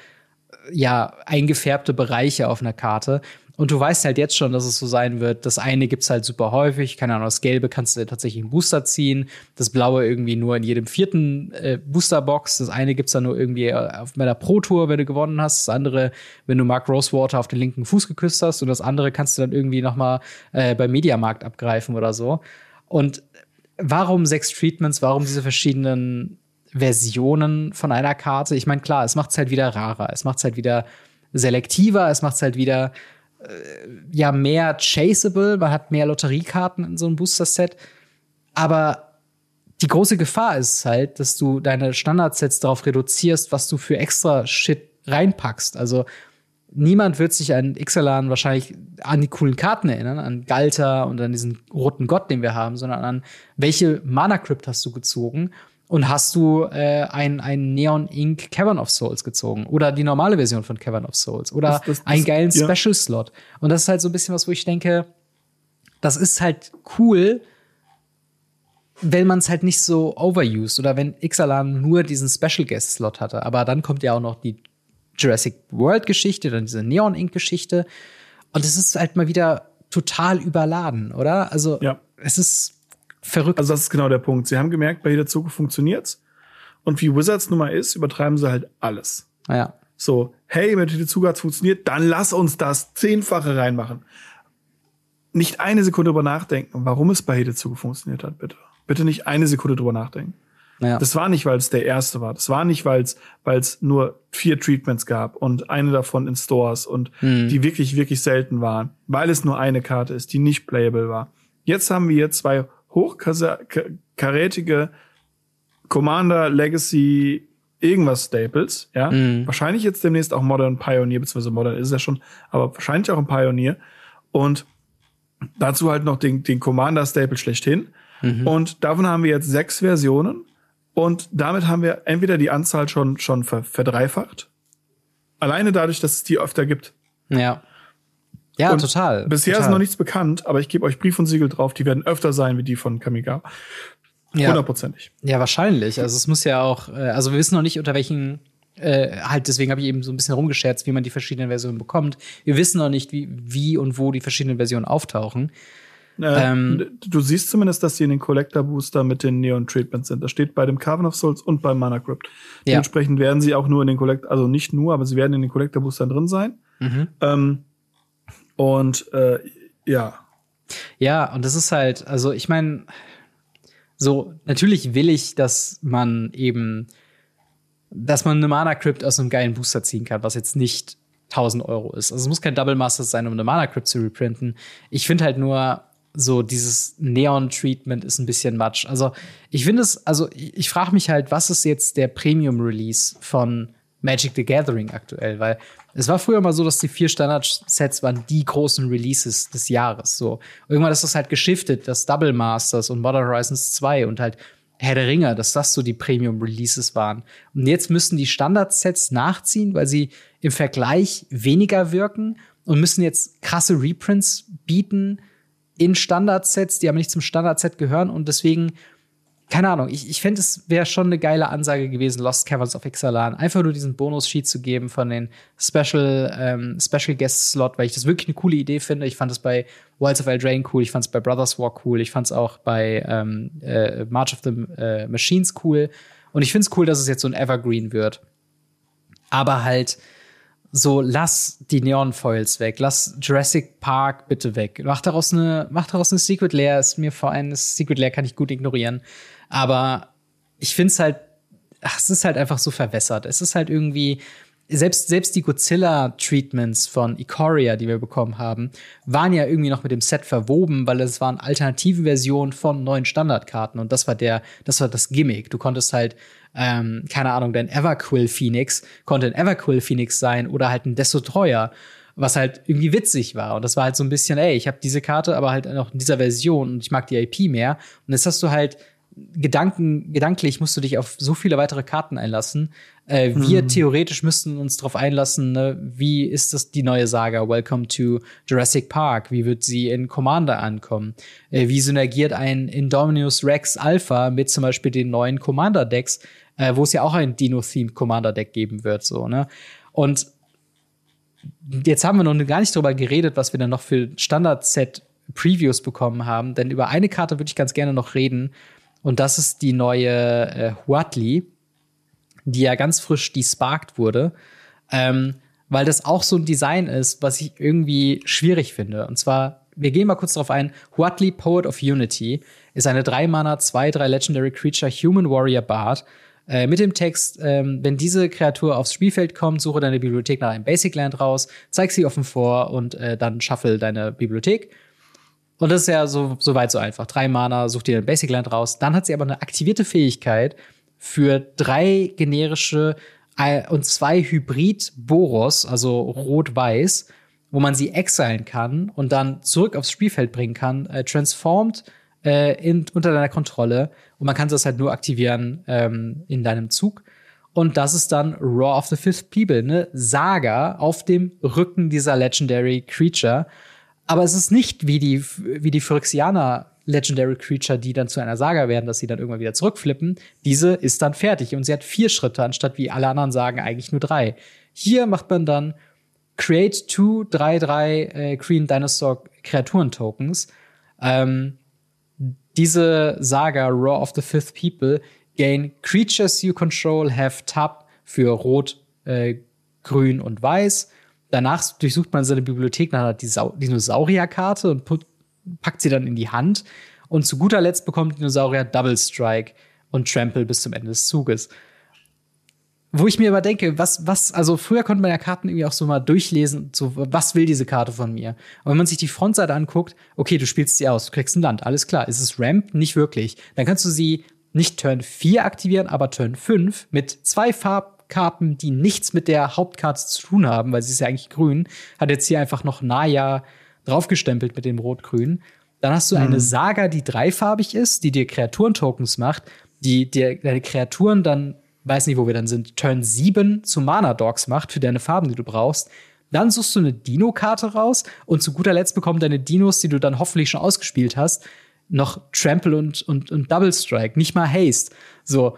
ja, eingefärbte Bereiche auf einer Karte. Und du weißt halt jetzt schon, dass es so sein wird. Das eine gibt's halt super häufig. Keine Ahnung, das Gelbe kannst du tatsächlich einen Booster ziehen. Das Blaue irgendwie nur in jedem vierten äh, Boosterbox. Das eine gibt's dann nur irgendwie äh, auf meiner Pro-Tour, wenn du gewonnen hast. Das andere, wenn du Mark Rosewater auf den linken Fuß geküsst hast. Und das andere kannst du dann irgendwie noch mal äh, beim Mediamarkt abgreifen oder so. Und warum sechs Treatments? Warum diese verschiedenen Versionen von einer Karte? Ich meine, klar, es macht's halt wieder rarer. Es macht's halt wieder selektiver. Es macht's halt wieder ja mehr chaseable, man hat mehr Lotteriekarten in so einem Booster-Set. Aber die große Gefahr ist halt, dass du deine Standardsets darauf reduzierst, was du für extra Shit reinpackst. Also niemand wird sich an Ixalan wahrscheinlich an die coolen Karten erinnern, an Galter und an diesen roten Gott, den wir haben, sondern an welche Mana Crypt hast du gezogen und hast du äh, ein, ein Neon Ink Cavern of Souls gezogen oder die normale Version von Cavern of Souls oder das, das, das, einen geilen ja. Special Slot. Und das ist halt so ein bisschen was, wo ich denke, das ist halt cool, wenn man es halt nicht so overused oder wenn Ixalan nur diesen Special Guest Slot hatte. Aber dann kommt ja auch noch die Jurassic World Geschichte, dann diese Neon Ink Geschichte. Und es ist halt mal wieder total überladen, oder? Also ja. es ist verrückt. Also das ist genau der Punkt. Sie haben gemerkt, bei jeder Zukunft funktioniert's. Und wie Wizards nun mal ist, übertreiben sie halt alles. Ja. So, hey, mit Hittezuga hat's funktioniert, dann lass uns das Zehnfache reinmachen. Nicht eine Sekunde drüber nachdenken, warum es bei Hittezuga funktioniert hat, bitte. Bitte nicht eine Sekunde drüber nachdenken. Ja. Das war nicht, weil es der erste war. Das war nicht, weil es nur vier Treatments gab und eine davon in Stores und mhm. die wirklich wirklich selten waren, weil es nur eine Karte ist, die nicht playable war. Jetzt haben wir zwei hochkarätige Commander Legacy irgendwas Staples, ja. Mhm. Wahrscheinlich jetzt demnächst auch Modern Pioneer, beziehungsweise Modern ist ja schon, aber wahrscheinlich auch ein Pioneer. Und dazu halt noch den, den Commander Staple schlechthin. Mhm. Und davon haben wir jetzt sechs Versionen. Und damit haben wir entweder die Anzahl schon, schon verdreifacht. Alleine dadurch, dass es die öfter gibt. Ja. Ja, und total. Bisher total. ist noch nichts bekannt, aber ich gebe euch Brief und Siegel drauf, die werden öfter sein wie die von Kamiga. Hundertprozentig. Ja. ja, wahrscheinlich. Also es muss ja auch, äh, also wir wissen noch nicht, unter welchen äh, halt, deswegen habe ich eben so ein bisschen rumgescherzt, wie man die verschiedenen Versionen bekommt. Wir wissen noch nicht, wie, wie und wo die verschiedenen Versionen auftauchen. Äh, ähm, du siehst zumindest, dass sie in den Collector Booster mit den Neon Treatments sind. Das steht bei dem Carven of Souls und beim Mana Crypt. Ja. Dementsprechend werden sie auch nur in den Collector, also nicht nur, aber sie werden in den Collector Boostern drin sein. Mhm. Ähm, und äh, ja. Ja, und das ist halt, also ich meine, so, natürlich will ich, dass man eben, dass man eine Mana Crypt aus einem geilen Booster ziehen kann, was jetzt nicht 1000 Euro ist. Also es muss kein Double Master sein, um eine Mana Crypt zu reprinten. Ich finde halt nur, so dieses Neon-Treatment ist ein bisschen matsch. Also ich finde es, also ich, ich frage mich halt, was ist jetzt der Premium-Release von Magic the Gathering aktuell? Weil es war früher mal so, dass die vier Standard-Sets waren die großen Releases des Jahres. So. Irgendwann ist das halt geschiftet, dass Double Masters und Modern Horizons 2 und halt Herr der Ringe, dass das so die Premium-Releases waren. Und jetzt müssen die Standard-Sets nachziehen, weil sie im Vergleich weniger wirken und müssen jetzt krasse Reprints bieten in Standard-Sets, die aber nicht zum Standard-Set gehören. Und deswegen keine Ahnung, ich, ich fände, es wäre schon eine geile Ansage gewesen, Lost Caverns of Ixalan, einfach nur diesen Bonus-Sheet zu geben von den Special, ähm, Special Guest Slot, weil ich das wirklich eine coole Idee finde. Ich fand es bei Wilds of Eldraine cool, ich fand es bei Brothers War cool, ich fand es auch bei ähm, äh, March of the äh, Machines cool. Und ich finde es cool, dass es jetzt so ein Evergreen wird. Aber halt, so lass die Neon Foils weg, lass Jurassic Park bitte weg. Mach daraus eine, mach daraus eine Secret Lair, ist mir vor allem, Secret Lair kann ich gut ignorieren. Aber ich finde es halt, ach, es ist halt einfach so verwässert. Es ist halt irgendwie, selbst, selbst die Godzilla-Treatments von Ikoria, die wir bekommen haben, waren ja irgendwie noch mit dem Set verwoben, weil es waren alternative Versionen von neuen Standardkarten und das war der, das war das Gimmick. Du konntest halt, ähm, keine Ahnung, dein Everquill Phoenix konnte ein Everquill Phoenix sein oder halt ein Destroyer was halt irgendwie witzig war. Und das war halt so ein bisschen, ey, ich habe diese Karte, aber halt noch in dieser Version und ich mag die IP mehr. Und jetzt hast du halt Gedanken, gedanklich musst du dich auf so viele weitere Karten einlassen. Äh, wir hm. theoretisch müssten uns darauf einlassen, ne, wie ist das die neue Saga Welcome to Jurassic Park? Wie wird sie in Commander ankommen? Äh, wie synergiert ein Indominus Rex Alpha mit zum Beispiel den neuen Commander-Decks, äh, wo es ja auch ein Dino-Themed Commander-Deck geben wird, so, ne? Und jetzt haben wir noch gar nicht darüber geredet, was wir dann noch für Standard-Set Previews bekommen haben, denn über eine Karte würde ich ganz gerne noch reden, und das ist die neue äh, Huatli, die ja ganz frisch desparkt wurde. Ähm, weil das auch so ein Design ist, was ich irgendwie schwierig finde. Und zwar, wir gehen mal kurz darauf ein. Huatli, Poet of Unity, ist eine 3-Mana, 2-3 Legendary Creature Human Warrior Bard. Äh, mit dem Text, ähm, wenn diese Kreatur aufs Spielfeld kommt, suche deine Bibliothek nach einem Basic Land raus, zeig sie offen vor und äh, dann shuffle deine Bibliothek. Und das ist ja so, so weit so einfach. Drei Mana, such dir ein Basic Land raus. Dann hat sie aber eine aktivierte Fähigkeit für drei generische äh, und zwei Hybrid-Boros, also rot-weiß, wo man sie exilen kann und dann zurück aufs Spielfeld bringen kann, äh, transformed äh, in, unter deiner Kontrolle. Und man kann das halt nur aktivieren ähm, in deinem Zug. Und das ist dann Raw of the Fifth People, eine Saga auf dem Rücken dieser Legendary Creature. Aber es ist nicht wie die, wie die Phyrexianer Legendary Creature, die dann zu einer Saga werden, dass sie dann irgendwann wieder zurückflippen. Diese ist dann fertig und sie hat vier Schritte, anstatt wie alle anderen sagen eigentlich nur drei. Hier macht man dann Create two 3-3 äh, Green Dinosaur Kreaturen Tokens. Ähm, diese Saga Raw of the Fifth People gain Creatures you control have Tap für Rot, äh, grün und weiß. Danach durchsucht man seine Bibliothek nach einer Dinosaurierkarte und packt sie dann in die Hand. Und zu guter Letzt bekommt Dinosaurier Double Strike und Trample bis zum Ende des Zuges. Wo ich mir aber denke, was, was, also früher konnte man ja Karten irgendwie auch so mal durchlesen, so, was will diese Karte von mir? Und wenn man sich die Frontseite anguckt, okay, du spielst sie aus, du kriegst ein Land, alles klar. Ist es Ramp? Nicht wirklich. Dann kannst du sie nicht Turn 4 aktivieren, aber Turn 5 mit zwei Farbkarten, die nichts mit der Hauptkarte zu tun haben, weil sie ist ja eigentlich grün, hat jetzt hier einfach noch Naya draufgestempelt mit dem Rot-Grün. Dann hast du eine mhm. Saga, die dreifarbig ist, die dir Kreaturentokens macht, die dir deine Kreaturen dann weiß nicht, wo wir dann sind, Turn 7 zu Mana Dogs macht für deine Farben, die du brauchst. Dann suchst du eine Dino-Karte raus und zu guter Letzt bekommen deine Dinos, die du dann hoffentlich schon ausgespielt hast, noch Trample und, und, und Double Strike, nicht mal Haste. So,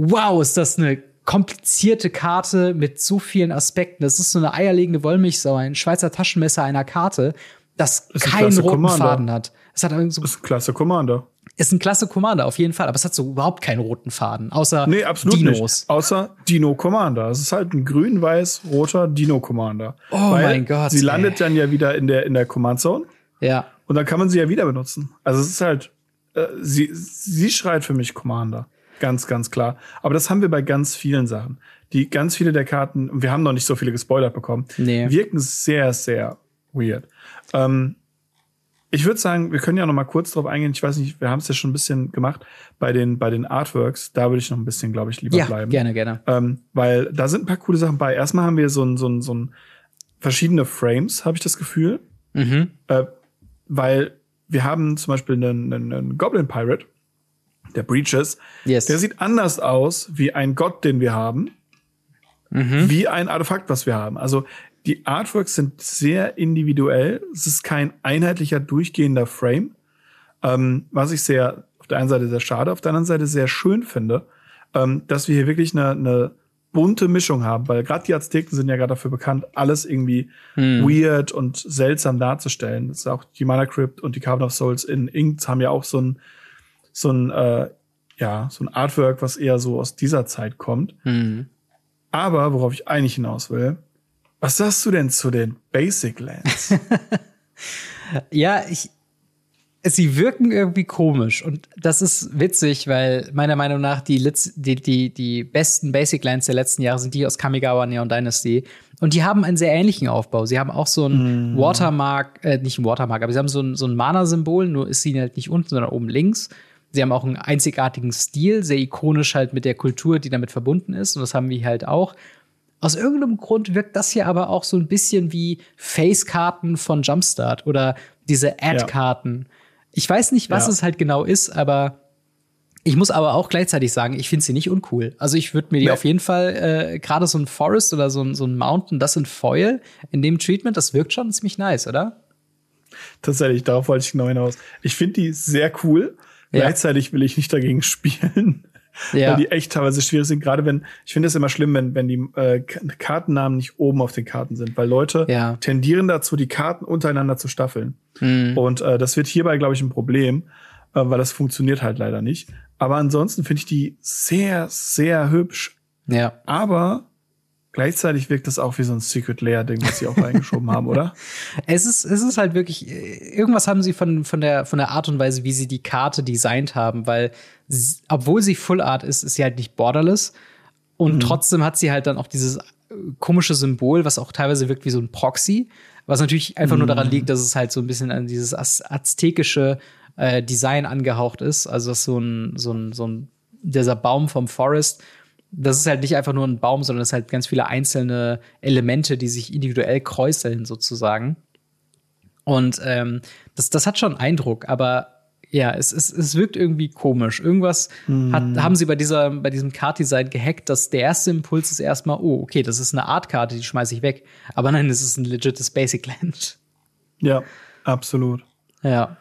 wow, ist das eine komplizierte Karte mit so vielen Aspekten. Das ist so eine eierlegende Wollmilchsau, ein Schweizer Taschenmesser einer Karte, das keinen roten Commander. Faden hat. Es hat so ist ein klasse Commander. Ist ein klasse Commander, auf jeden Fall. Aber es hat so überhaupt keinen roten Faden, außer nee, absolut Dinos. Nicht. Außer Dino Commander. Es ist halt ein grün-weiß-roter Dino Commander. Oh Weil mein Gott. Sie ey. landet dann ja wieder in der, in der Command Zone. Ja. Und dann kann man sie ja wieder benutzen. Also es ist halt, äh, sie, sie schreit für mich Commander. Ganz, ganz klar. Aber das haben wir bei ganz vielen Sachen. Die ganz viele der Karten, wir haben noch nicht so viele gespoilert bekommen, nee. wirken sehr, sehr weird. Ähm, ich würde sagen, wir können ja noch mal kurz drauf eingehen. Ich weiß nicht, wir haben es ja schon ein bisschen gemacht bei den bei den Artworks. Da würde ich noch ein bisschen, glaube ich, lieber ja, bleiben. Gerne, gerne. Ähm, weil da sind ein paar coole Sachen bei. Erstmal haben wir so ein so ein, so ein verschiedene Frames, habe ich das Gefühl. Mhm. Äh, weil wir haben zum Beispiel einen, einen, einen Goblin Pirate, der Breaches. Yes. Der sieht anders aus wie ein Gott, den wir haben. Mhm. Wie ein Artefakt, was wir haben. Also die Artworks sind sehr individuell. Es ist kein einheitlicher, durchgehender Frame. Ähm, was ich sehr, auf der einen Seite sehr schade, auf der anderen Seite sehr schön finde, ähm, dass wir hier wirklich eine, eine bunte Mischung haben, weil gerade die Azteken sind ja gerade dafür bekannt, alles irgendwie hm. weird und seltsam darzustellen. Das ist auch die Mana Crypt und die Carbon of Souls in Inks haben ja auch so ein so ein äh, ja so ein Artwork, was eher so aus dieser Zeit kommt. Hm. Aber worauf ich eigentlich hinaus will, was sagst du denn zu den Basic Lands? ja, ich, sie wirken irgendwie komisch und das ist witzig, weil meiner Meinung nach die, die, die, die besten Basic Lands der letzten Jahre sind die aus Kamigawa Neon Dynasty und die haben einen sehr ähnlichen Aufbau. Sie haben auch so ein mm. Watermark, äh, nicht ein Watermark, aber sie haben so ein, so ein Mana-Symbol, nur ist sie halt nicht unten, sondern oben links. Sie haben auch einen einzigartigen Stil, sehr ikonisch halt mit der Kultur, die damit verbunden ist und das haben wir halt auch. Aus irgendeinem Grund wirkt das hier aber auch so ein bisschen wie Face-Karten von Jumpstart oder diese Ad-Karten. Ja. Ich weiß nicht, was ja. es halt genau ist, aber ich muss aber auch gleichzeitig sagen, ich finde sie nicht uncool. Also ich würde mir die nee. auf jeden Fall, äh, gerade so ein Forest oder so ein, so ein Mountain, das in Foil, in dem Treatment, das wirkt schon ziemlich nice, oder? Tatsächlich, darauf wollte ich genau hinaus. Ich finde die sehr cool. Ja. Gleichzeitig will ich nicht dagegen spielen ja. weil die echt teilweise schwierig sind. Gerade wenn, ich finde es immer schlimm, wenn, wenn die äh, Kartennamen nicht oben auf den Karten sind, weil Leute ja. tendieren dazu, die Karten untereinander zu staffeln. Mhm. Und äh, das wird hierbei, glaube ich, ein Problem, äh, weil das funktioniert halt leider nicht. Aber ansonsten finde ich die sehr, sehr hübsch. Ja. Aber Gleichzeitig wirkt das auch wie so ein Secret Layer-Ding, was sie auch reingeschoben haben, oder? Es ist, es ist halt wirklich, irgendwas haben sie von, von, der, von der Art und Weise, wie sie die Karte designt haben, weil sie, obwohl sie Full Art ist, ist sie halt nicht borderless. Und mhm. trotzdem hat sie halt dann auch dieses äh, komische Symbol, was auch teilweise wirkt wie so ein Proxy, was natürlich einfach mhm. nur daran liegt, dass es halt so ein bisschen an dieses aztekische äh, Design angehaucht ist. Also, dass so ein, so ein, so ein, dieser Baum vom Forest das ist halt nicht einfach nur ein Baum, sondern es ist halt ganz viele einzelne Elemente, die sich individuell kräuseln sozusagen. Und ähm, das, das hat schon Eindruck, aber ja, es, es, es wirkt irgendwie komisch. Irgendwas mm. hat, haben sie bei, dieser, bei diesem Card-Design gehackt, dass der erste Impuls ist erstmal, oh, okay, das ist eine Art-Karte, die schmeiße ich weg. Aber nein, es ist ein legites Basic Land. Ja, absolut. Ja.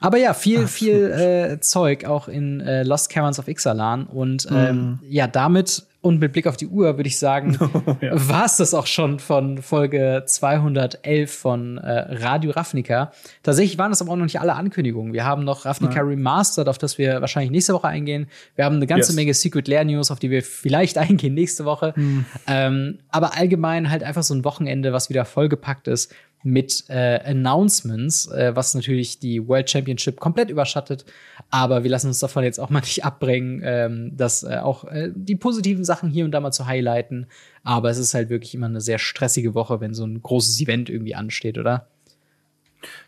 Aber ja, viel, viel äh, Zeug auch in äh, Lost Caverns of Ixalan. Und ähm, mhm. ja, damit und mit Blick auf die Uhr würde ich sagen, ja. war es das auch schon von Folge 211 von äh, Radio Ravnica. Tatsächlich waren das aber auch noch nicht alle Ankündigungen. Wir haben noch Ravnica ja. Remastered, auf das wir wahrscheinlich nächste Woche eingehen. Wir haben eine ganze yes. Menge Secret Lair News, auf die wir vielleicht eingehen nächste Woche. Mhm. Ähm, aber allgemein halt einfach so ein Wochenende, was wieder vollgepackt ist mit äh, Announcements, äh, was natürlich die World Championship komplett überschattet. Aber wir lassen uns davon jetzt auch mal nicht abbringen, ähm, dass äh, auch äh, die positiven Sachen hier und da mal zu highlighten. Aber es ist halt wirklich immer eine sehr stressige Woche, wenn so ein großes Event irgendwie ansteht, oder?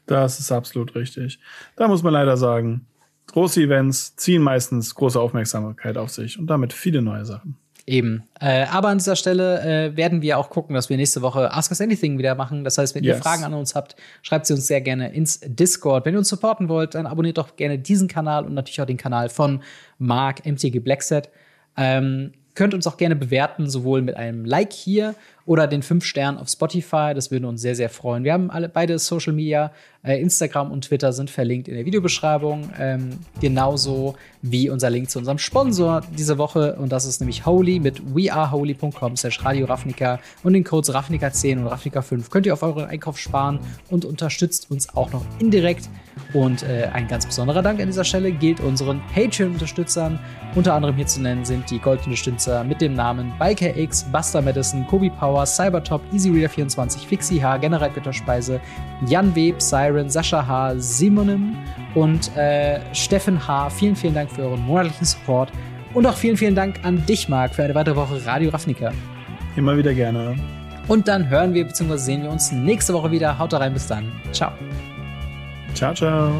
Das ist absolut richtig. Da muss man leider sagen, große Events ziehen meistens große Aufmerksamkeit auf sich und damit viele neue Sachen. Eben. Äh, aber an dieser Stelle äh, werden wir auch gucken, dass wir nächste Woche Ask Us Anything wieder machen. Das heißt, wenn yes. ihr Fragen an uns habt, schreibt sie uns sehr gerne ins Discord. Wenn ihr uns supporten wollt, dann abonniert doch gerne diesen Kanal und natürlich auch den Kanal von Mark MTG Blackset. Ähm, könnt uns auch gerne bewerten, sowohl mit einem Like hier oder den fünf Sternen auf Spotify. Das würde uns sehr, sehr freuen. Wir haben alle beide Social Media, Instagram und Twitter sind verlinkt in der Videobeschreibung. Ähm, genauso wie unser Link zu unserem Sponsor diese Woche. Und das ist nämlich Holy mit weareholy.com slash Radio Ravnica und den Codes Ravnica10 und Ravnica5 könnt ihr auf euren Einkauf sparen und unterstützt uns auch noch indirekt. Und äh, ein ganz besonderer Dank an dieser Stelle gilt unseren Patreon-Unterstützern. Unter anderem hier zu nennen sind die Goldunterstützer mit dem Namen Biker X, Buster Madison, Kobi Power, Cybertop, EasyReader24, Fixie H, Generalgötterspeise, Jan Web, Siren, Sascha H, Simonim und äh, Steffen H. Vielen, vielen Dank für euren monatlichen Support. Und auch vielen, vielen Dank an dich, Marc, für eine weitere Woche Radio Ravnica. Immer wieder gerne. Und dann hören wir bzw. sehen wir uns nächste Woche wieder. Haut rein, bis dann. Ciao. Ciao, ciao.